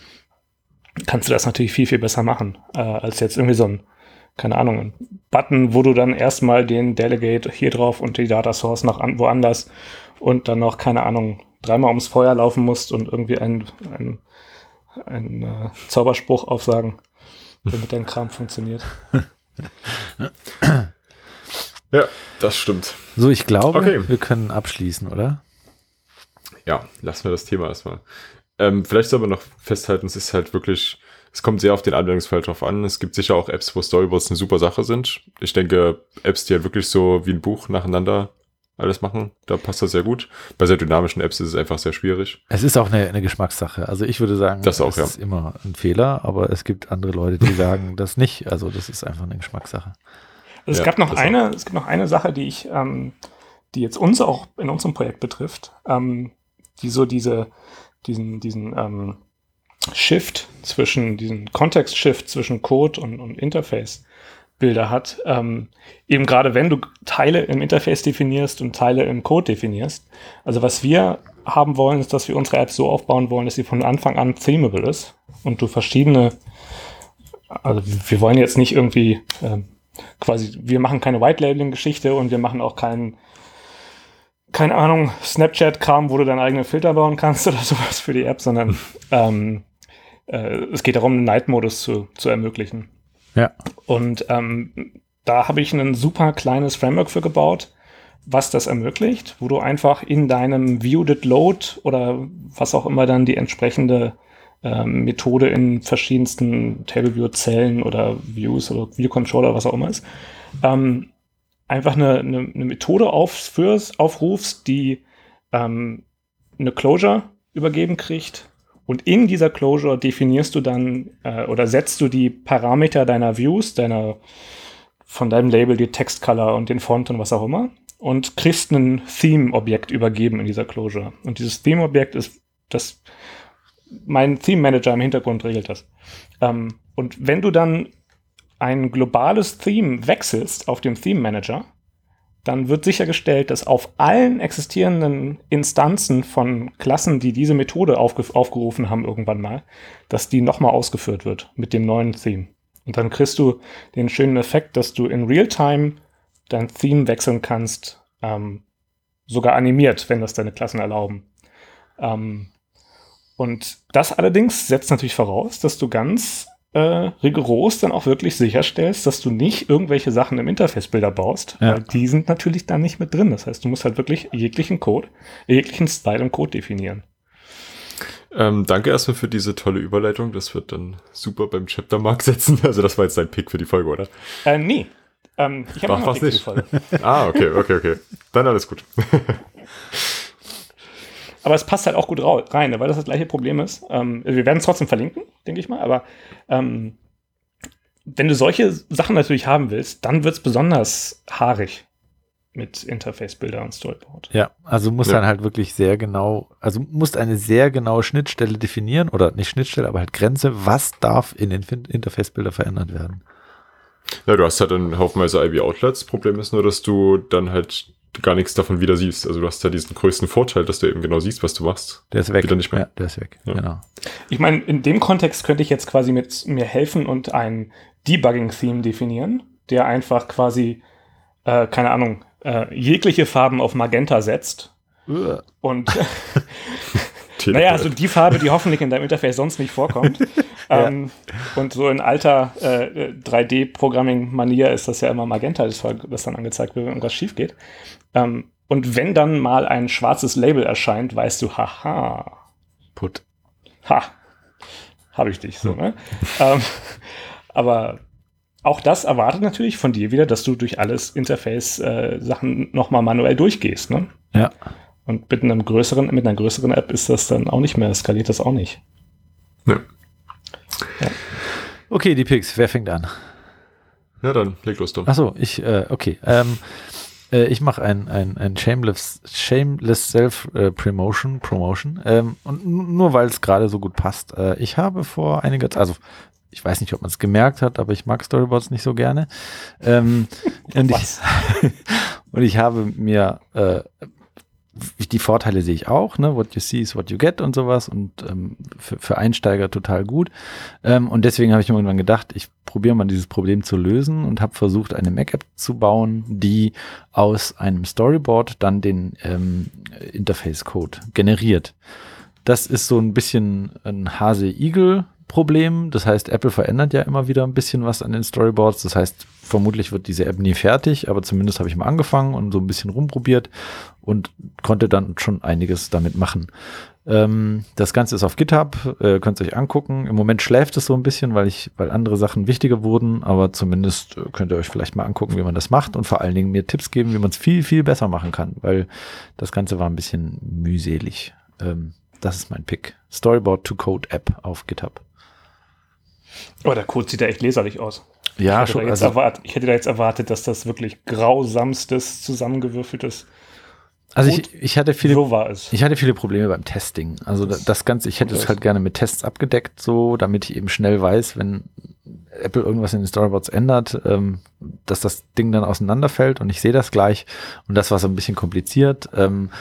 kannst du das natürlich viel, viel besser machen, äh, als jetzt irgendwie so ein, keine Ahnung, ein Button, wo du dann erstmal den Delegate hier drauf und die Data Source noch an, woanders und dann noch, keine Ahnung, dreimal ums Feuer laufen musst und irgendwie ein, ein einen äh, Zauberspruch aufsagen, damit dein Kram funktioniert. Ja, das stimmt. So, ich glaube, okay. wir können abschließen, oder? Ja, lassen wir das Thema erstmal. Ähm, vielleicht soll man noch festhalten, es ist halt wirklich, es kommt sehr auf den Anwendungsfall drauf an. Es gibt sicher auch Apps, wo Storyboards eine super Sache sind. Ich denke, Apps, die halt wirklich so wie ein Buch nacheinander alles machen. Da passt das sehr gut. Bei sehr dynamischen Apps ist es einfach sehr schwierig. Es ist auch eine, eine Geschmackssache. Also ich würde sagen, das auch, ja. ist immer ein Fehler, aber es gibt andere Leute, die sagen das nicht. Also das ist einfach eine Geschmackssache. Also es ja, gab noch eine, auch. es gibt noch eine Sache, die ich, ähm, die jetzt uns auch in unserem Projekt betrifft, ähm, die so diese, diesen, diesen ähm, Shift zwischen, diesen Kontext-Shift zwischen Code und, und Interface Bilder hat. Ähm, eben gerade wenn du Teile im Interface definierst und Teile im Code definierst. Also was wir haben wollen, ist, dass wir unsere App so aufbauen wollen, dass sie von Anfang an themable ist und du verschiedene, also wir wollen jetzt nicht irgendwie ähm, quasi, wir machen keine White-Labeling-Geschichte und wir machen auch keinen keine Ahnung, Snapchat-Kram, wo du deinen eigenen Filter bauen kannst oder sowas für die App, sondern ähm, äh, es geht darum, einen Night-Modus zu, zu ermöglichen. Ja. Und ähm, da habe ich ein super kleines Framework für gebaut, was das ermöglicht, wo du einfach in deinem Viewed Load oder was auch immer dann die entsprechende ähm, Methode in verschiedensten Table View Zellen oder Views oder View Controller, was auch immer ist, ähm, einfach eine, eine, eine Methode aufführst, aufrufst, die ähm, eine Closure übergeben kriegt und in dieser Closure definierst du dann äh, oder setzt du die Parameter deiner Views, deiner von deinem Label die Textcolor und den Font und was auch immer und kriegst ein Theme-Objekt übergeben in dieser Closure. Und dieses Theme-Objekt ist das, mein Theme-Manager im Hintergrund regelt das. Ähm, und wenn du dann ein globales Theme wechselst auf dem Theme-Manager, dann wird sichergestellt, dass auf allen existierenden Instanzen von Klassen, die diese Methode aufge aufgerufen haben irgendwann mal, dass die nochmal ausgeführt wird mit dem neuen Theme. Und dann kriegst du den schönen Effekt, dass du in Realtime dein Theme wechseln kannst, ähm, sogar animiert, wenn das deine Klassen erlauben. Ähm, und das allerdings setzt natürlich voraus, dass du ganz äh, rigoros dann auch wirklich sicherstellst, dass du nicht irgendwelche Sachen im Interface-Bilder baust, ja. weil die sind natürlich dann nicht mit drin. Das heißt, du musst halt wirklich jeglichen Code, jeglichen Style im Code definieren. Ähm, danke erstmal für diese tolle Überleitung. Das wird dann super beim Chaptermark setzen. Also das war jetzt dein Pick für die Folge, oder? Äh, nee. Ähm, ich habe noch einen Pick nicht. für die Folge. ah, okay, okay, okay. Dann alles gut. Aber es passt halt auch gut rein, ne, weil das das gleiche Problem ist. Ähm, wir werden es trotzdem verlinken, denke ich mal, aber ähm, wenn du solche Sachen natürlich haben willst, dann wird es besonders haarig mit Interface-Bilder und Storyboard. Ja, also muss ja. dann halt wirklich sehr genau, also musst eine sehr genaue Schnittstelle definieren oder nicht Schnittstelle, aber halt Grenze, was darf in den Interface-Bilder verändert werden. Ja, du hast halt dann haufenweise IB-Outlets. Problem ist nur, dass du dann halt gar nichts davon wieder siehst. Also du hast ja diesen größten Vorteil, dass du eben genau siehst, was du machst. Der ist weg. Wieder nicht mehr. Ja, der ist weg. Ja. Genau. Ich meine, in dem Kontext könnte ich jetzt quasi mit mir helfen und ein Debugging-Theme definieren, der einfach quasi, äh, keine Ahnung, äh, jegliche Farben auf Magenta setzt. Uh. Und naja, also die Farbe, die hoffentlich in deinem Interface sonst nicht vorkommt. ähm, und so in alter äh, 3D-Programming-Manier ist das ja immer Magenta, das, das, dann angezeigt wird, wenn irgendwas schief geht. Ähm, und wenn dann mal ein schwarzes Label erscheint, weißt du, haha. Put. Ha. Habe ich dich so, ne? ähm, aber auch das erwartet natürlich von dir wieder, dass du durch alles Interface-Sachen äh, nochmal manuell durchgehst, ne? Ja. Und mit einem größeren, mit einer größeren App ist das dann auch nicht mehr, skaliert das auch nicht. Ja. ja. Okay, die Picks, wer fängt an? Ja, dann leg los, Tom. Achso, ich, äh, okay. Ähm, äh, ich mache ein, ein, ein Shameless, Shameless Self-Promotion, äh, Promotion. Ähm, und nur weil es gerade so gut passt. Äh, ich habe vor einiger Zeit, also ich weiß nicht, ob man es gemerkt hat, aber ich mag Storyboards nicht so gerne. Ähm, und, ich, und ich habe mir äh, die Vorteile sehe ich auch, ne? What you see is what you get und sowas und ähm, für, für Einsteiger total gut. Ähm, und deswegen habe ich irgendwann gedacht, ich probiere mal dieses Problem zu lösen und habe versucht, eine Mac-App zu bauen, die aus einem Storyboard dann den ähm, Interface-Code generiert. Das ist so ein bisschen ein Hase-Igel Problem. Das heißt, Apple verändert ja immer wieder ein bisschen was an den Storyboards. Das heißt, vermutlich wird diese App nie fertig, aber zumindest habe ich mal angefangen und so ein bisschen rumprobiert und konnte dann schon einiges damit machen. Ähm, das Ganze ist auf GitHub, äh, könnt ihr euch angucken. Im Moment schläft es so ein bisschen, weil ich, weil andere Sachen wichtiger wurden, aber zumindest äh, könnt ihr euch vielleicht mal angucken, wie man das macht und vor allen Dingen mir Tipps geben, wie man es viel, viel besser machen kann, weil das Ganze war ein bisschen mühselig. Ähm, das ist mein Pick. Storyboard to Code App auf GitHub. Oh, der Code sieht ja echt leserlich aus. Ja, ich schon. Also erwartet, ich hätte da jetzt erwartet, dass das wirklich grausamstes, zusammengewürfeltes also ich, ich hatte viele, so ich hatte viele Probleme beim Testing. Also das, das Ganze, ich hätte es halt gerne mit Tests abgedeckt, so, damit ich eben schnell weiß, wenn Apple irgendwas in den Storyboards ändert, ähm, dass das Ding dann auseinanderfällt und ich sehe das gleich. Und das war so ein bisschen kompliziert. Ähm,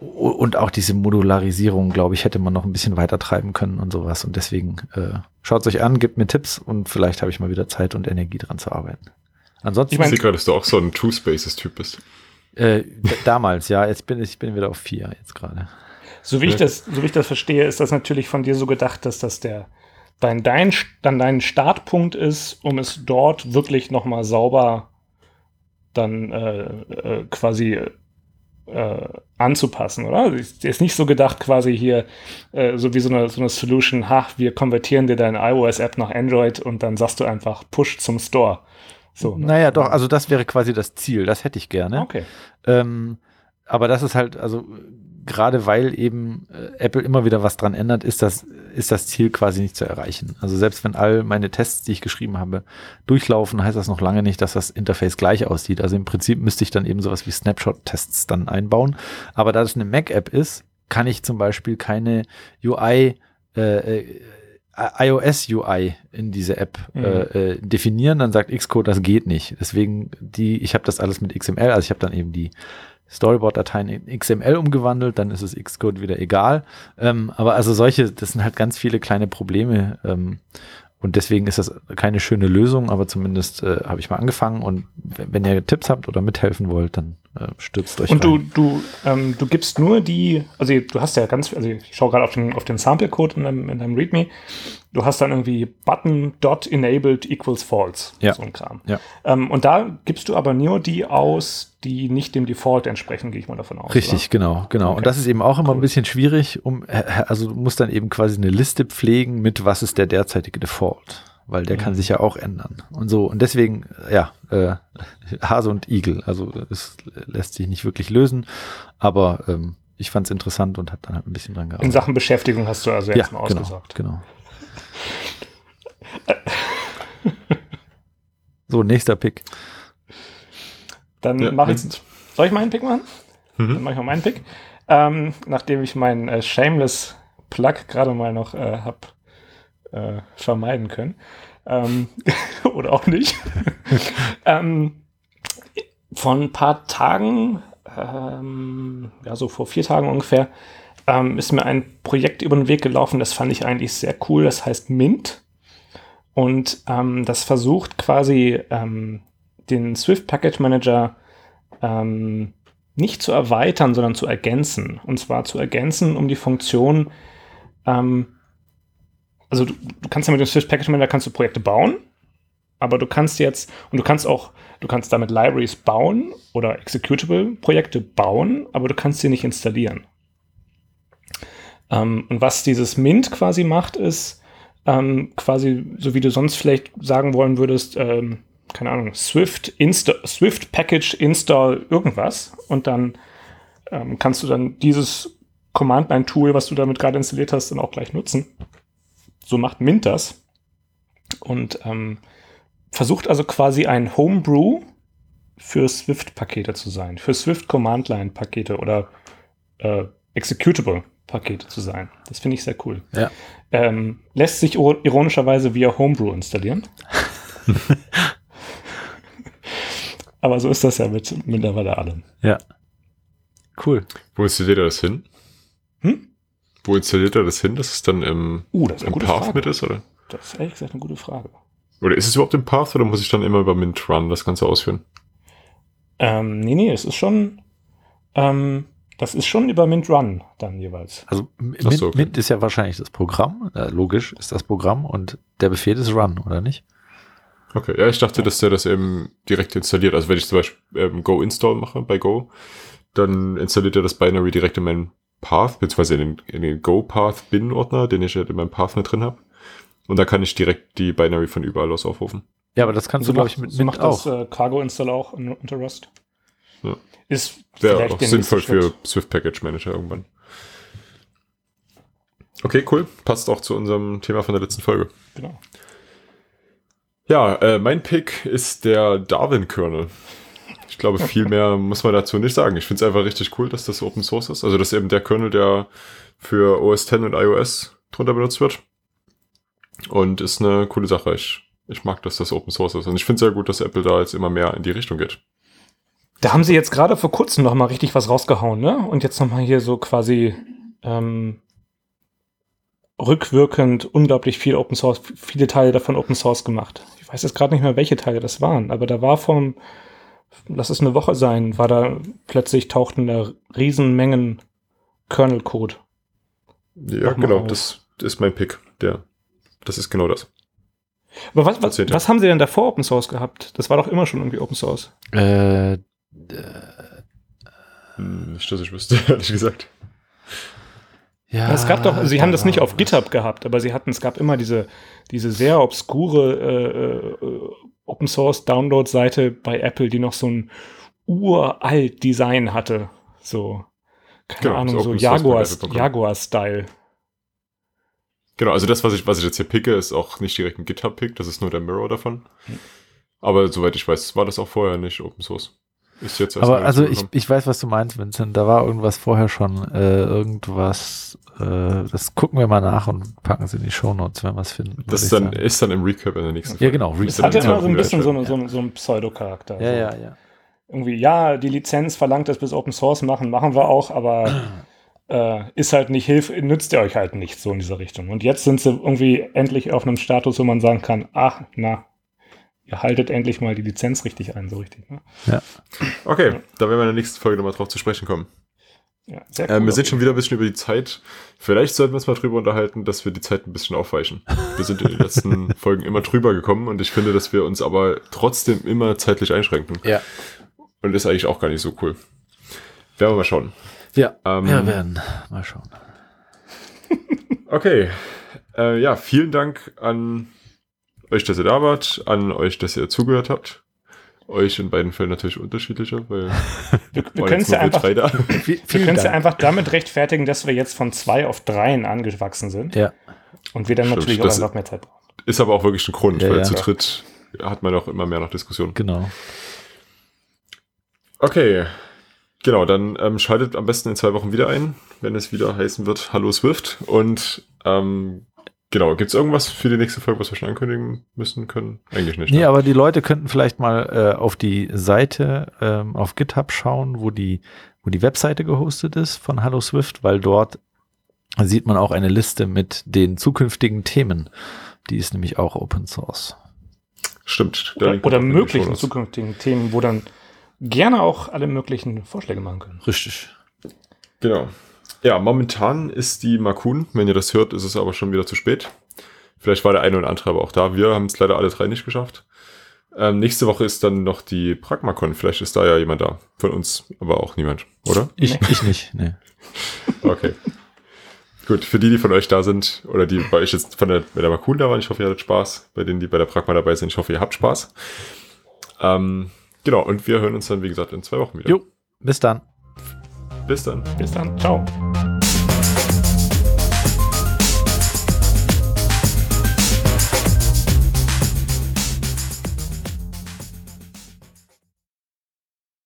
und auch diese Modularisierung, glaube ich, hätte man noch ein bisschen weiter treiben können und sowas. Und deswegen äh, schaut es euch an, gebt mir Tipps und vielleicht habe ich mal wieder Zeit und Energie dran zu arbeiten. Ansonsten. Ich, mein, ich sehe gerade, dass du auch so ein Two Spaces-Typ bist. Äh, damals, ja. Jetzt bin ich bin wieder auf vier jetzt gerade. So wie ich das, so wie ich das verstehe, ist das natürlich von dir so gedacht, dass das der dein, dein, dann dein Startpunkt ist, um es dort wirklich nochmal sauber dann äh, äh, quasi äh, anzupassen, oder? Ist, ist nicht so gedacht, quasi hier äh, so wie so eine, so eine Solution, ha, wir konvertieren dir deine iOS-App nach Android und dann sagst du einfach Push zum Store. So, ne? Naja, doch, also das wäre quasi das Ziel, das hätte ich gerne. Okay. Ähm, aber das ist halt, also gerade weil eben äh, Apple immer wieder was dran ändert, ist das, ist das Ziel quasi nicht zu erreichen. Also selbst wenn all meine Tests, die ich geschrieben habe, durchlaufen, heißt das noch lange nicht, dass das Interface gleich aussieht. Also im Prinzip müsste ich dann eben sowas wie Snapshot-Tests dann einbauen. Aber da das eine Mac-App ist, kann ich zum Beispiel keine UI äh, äh iOS UI in diese App mhm. äh, äh definieren, dann sagt Xcode, das geht nicht. Deswegen die, ich habe das alles mit XML, also ich habe dann eben die Storyboard-Dateien in XML umgewandelt, dann ist es Xcode wieder egal. Ähm, aber also solche, das sind halt ganz viele kleine Probleme. Ähm, und deswegen ist das keine schöne Lösung, aber zumindest äh, habe ich mal angefangen. Und wenn ihr Tipps habt oder mithelfen wollt, dann äh, stürzt euch Und rein. du, du, ähm, du gibst nur die, also du hast ja ganz, also ich schaue gerade auf den, auf den Sample-Code in deinem, in deinem README. Du hast dann irgendwie Button dot enabled equals false. Ja. So ein Kram. Ja. Ähm, und da gibst du aber nur die aus, die nicht dem Default entsprechen, gehe ich mal davon aus. Richtig, oder? genau, genau. Okay. Und das ist eben auch immer cool. ein bisschen schwierig, um, äh, also du musst dann eben quasi eine Liste pflegen mit was ist der derzeitige Default weil der mhm. kann sich ja auch ändern. Und so, und deswegen, ja, äh, Hase und Igel. Also es lässt sich nicht wirklich lösen, aber ähm, ich fand es interessant und habe dann halt ein bisschen dran gearbeitet. In Sachen Beschäftigung hast du also ja, mal genau, ausgesagt. Genau. so, nächster Pick. Dann ja, mache ich. Soll ich meinen Pick machen? Mhm. Dann mache ich mal meinen Pick. Ähm, nachdem ich meinen äh, Shameless Plug gerade mal noch äh, habe äh, vermeiden können. Ähm, oder auch nicht. ähm, vor ein paar Tagen ähm, ja, so vor vier Tagen ungefähr, ähm, ist mir ein Projekt über den Weg gelaufen, das fand ich eigentlich sehr cool. Das heißt Mint. Und ähm, das versucht quasi ähm, den Swift Package Manager ähm, nicht zu erweitern, sondern zu ergänzen. Und zwar zu ergänzen um die Funktion, ähm, also du, du, kannst ja mit dem Swift Package Manager kannst du Projekte bauen, aber du kannst jetzt, und du kannst auch, du kannst damit Libraries bauen oder Executable-Projekte bauen, aber du kannst sie nicht installieren. Ähm, und was dieses Mint quasi macht, ist ähm, quasi, so wie du sonst vielleicht sagen wollen würdest, ähm, keine Ahnung, Swift, Insta Swift Package Install irgendwas und dann ähm, kannst du dann dieses Command-Line-Tool, was du damit gerade installiert hast, dann auch gleich nutzen. So macht Mint das und ähm, versucht also quasi ein Homebrew für Swift-Pakete zu sein, für Swift Command-Line-Pakete oder äh, Executable-Pakete zu sein. Das finde ich sehr cool. Ja. Ähm, lässt sich ironischerweise via Homebrew installieren. Aber so ist das ja mit mittlerweile allem. Ja. Cool. Wo installiert er das hin? Hm? Wo installiert er das hin, dass es dann im, uh, das im Path Frage. mit ist? Oder? Das ist ehrlich gesagt eine gute Frage. Oder ist es überhaupt im Path oder muss ich dann immer über Mint Run das Ganze ausführen? Ähm, nee, nee, es ist schon, ähm, das ist schon über Mint Run dann jeweils. Also Mint, so, okay. Mint ist ja wahrscheinlich das Programm, äh, logisch ist das Programm und der Befehl ist Run, oder nicht? Okay, ja, ich dachte, dass der das eben direkt installiert. Also wenn ich zum Beispiel ähm, Go Install mache bei Go, dann installiert er das Binary direkt in meinen Path, beziehungsweise in den, in den Go Path Bin-Ordner, den ich halt in meinem Path mit drin habe. Und da kann ich direkt die Binary von überall aus aufrufen. Ja, aber das kannst so du, glaube ich, mit, so mit macht auch. das äh, Cargo Install auch unter Rust. Ja. Ist Wäre auch sinnvoll für Swift Package Manager irgendwann. Okay, cool. Passt auch zu unserem Thema von der letzten Folge. Genau. Ja, äh, mein Pick ist der Darwin-Kernel. Ich glaube, viel mehr muss man dazu nicht sagen. Ich finde es einfach richtig cool, dass das Open Source ist. Also das ist eben der Kernel, der für OS X und iOS drunter benutzt wird. Und ist eine coole Sache. Ich, ich mag, dass das Open Source ist. Und ich finde es sehr gut, dass Apple da jetzt immer mehr in die Richtung geht. Da haben sie jetzt gerade vor kurzem noch mal richtig was rausgehauen, ne? Und jetzt noch mal hier so quasi ähm, rückwirkend unglaublich viel Open Source, viele Teile davon Open Source gemacht. Ich weiß jetzt gerade nicht mehr, welche Teile das waren, aber da war vom, lass es eine Woche sein, war da plötzlich tauchten da Riesenmengen Kernel-Code. Ja, genau, das ist mein Pick. Der, das ist genau das. Aber was, was, was haben sie denn davor Open Source gehabt? Das war doch immer schon irgendwie Open Source. Äh, äh hm, nicht, dass ich wüsste, ehrlich gesagt. Ja, es gab doch, sie haben das nicht auf GitHub gehabt, aber sie hatten, es gab immer diese, diese sehr obskure äh, äh, Open Source Download Seite bei Apple, die noch so ein uralt Design hatte. So, keine genau, Ahnung, so Jaguar, Jaguar-Style. Genau, also das, was ich, was ich jetzt hier picke, ist auch nicht direkt ein GitHub-Pick, das ist nur der Mirror davon. Hm. Aber soweit ich weiß, war das auch vorher nicht Open Source. Ist jetzt Aber also ich, ich weiß, was du meinst, Vincent. Da war irgendwas vorher schon, äh, irgendwas, äh, das gucken wir mal nach und packen es in die Shownotes, wenn wir es finden. Das dann, ist dann im Recap in der nächsten Folge. Ja, genau. Recap. Das hat ja immer so ein bisschen so, eine, so, so einen Pseudo-Charakter. Ja, so. ja, ja. Irgendwie, ja, die Lizenz verlangt es bis Open Source machen, machen wir auch, aber äh, ist halt nicht hilf, nützt ihr euch halt nicht so in dieser Richtung. Und jetzt sind sie irgendwie endlich auf einem Status, wo man sagen kann, ach, na, ihr haltet endlich mal die Lizenz richtig ein, so richtig. Ne? Ja. Okay, ja. da werden wir in der nächsten Folge nochmal drauf zu sprechen kommen. Ja, sehr cool, äh, wir sind schon wieder ein bisschen über die Zeit. Vielleicht sollten wir uns mal drüber unterhalten, dass wir die Zeit ein bisschen aufweichen. Wir sind in den letzten Folgen immer drüber gekommen und ich finde, dass wir uns aber trotzdem immer zeitlich einschränken. Ja. Und das ist eigentlich auch gar nicht so cool. Werden wir mal schauen. Ja, ähm, wir werden mal schauen. okay. Äh, ja, vielen Dank an euch, dass ihr da wart, an euch, dass ihr zugehört habt. Euch in beiden Fällen natürlich unterschiedlicher, weil wir, wir können es ja einfach, ja einfach damit rechtfertigen, dass wir jetzt von zwei auf dreien angewachsen sind. Ja. Und wir dann Stimmt, natürlich auch noch mehr Zeit brauchen. Ist aber auch wirklich ein Grund, ja, weil ja. zu dritt hat man auch immer mehr noch Diskussionen. Genau. Okay. Genau, dann ähm, schaltet am besten in zwei Wochen wieder ein, wenn es wieder heißen wird Hallo Swift. Und ähm, genau, gibt es irgendwas für die nächste Folge, was wir schon ankündigen müssen können? Eigentlich nicht. Nee, ne? aber die Leute könnten vielleicht mal äh, auf die Seite ähm, auf GitHub schauen, wo die, wo die Webseite gehostet ist von Hallo Swift, weil dort sieht man auch eine Liste mit den zukünftigen Themen. Die ist nämlich auch Open Source. Stimmt. Oder, oder möglichen zukünftigen Themen, wo dann gerne auch alle möglichen Vorschläge machen können. Richtig. Genau. Ja, momentan ist die Makun. Wenn ihr das hört, ist es aber schon wieder zu spät. Vielleicht war der eine oder andere aber auch da. Wir haben es leider alle drei nicht geschafft. Ähm, nächste Woche ist dann noch die Pragmacon. Vielleicht ist da ja jemand da. Von uns aber auch niemand, oder? Ich, ich nicht, nee. Okay. Gut, für die, die von euch da sind oder die bei euch jetzt von der, bei der Makun da waren, ich hoffe, ihr hattet Spaß. Bei denen, die bei der Pragma dabei sind, ich hoffe, ihr habt Spaß. Ähm, genau, und wir hören uns dann, wie gesagt, in zwei Wochen wieder. Jo, bis dann. Bis dann. Bis dann. Ciao.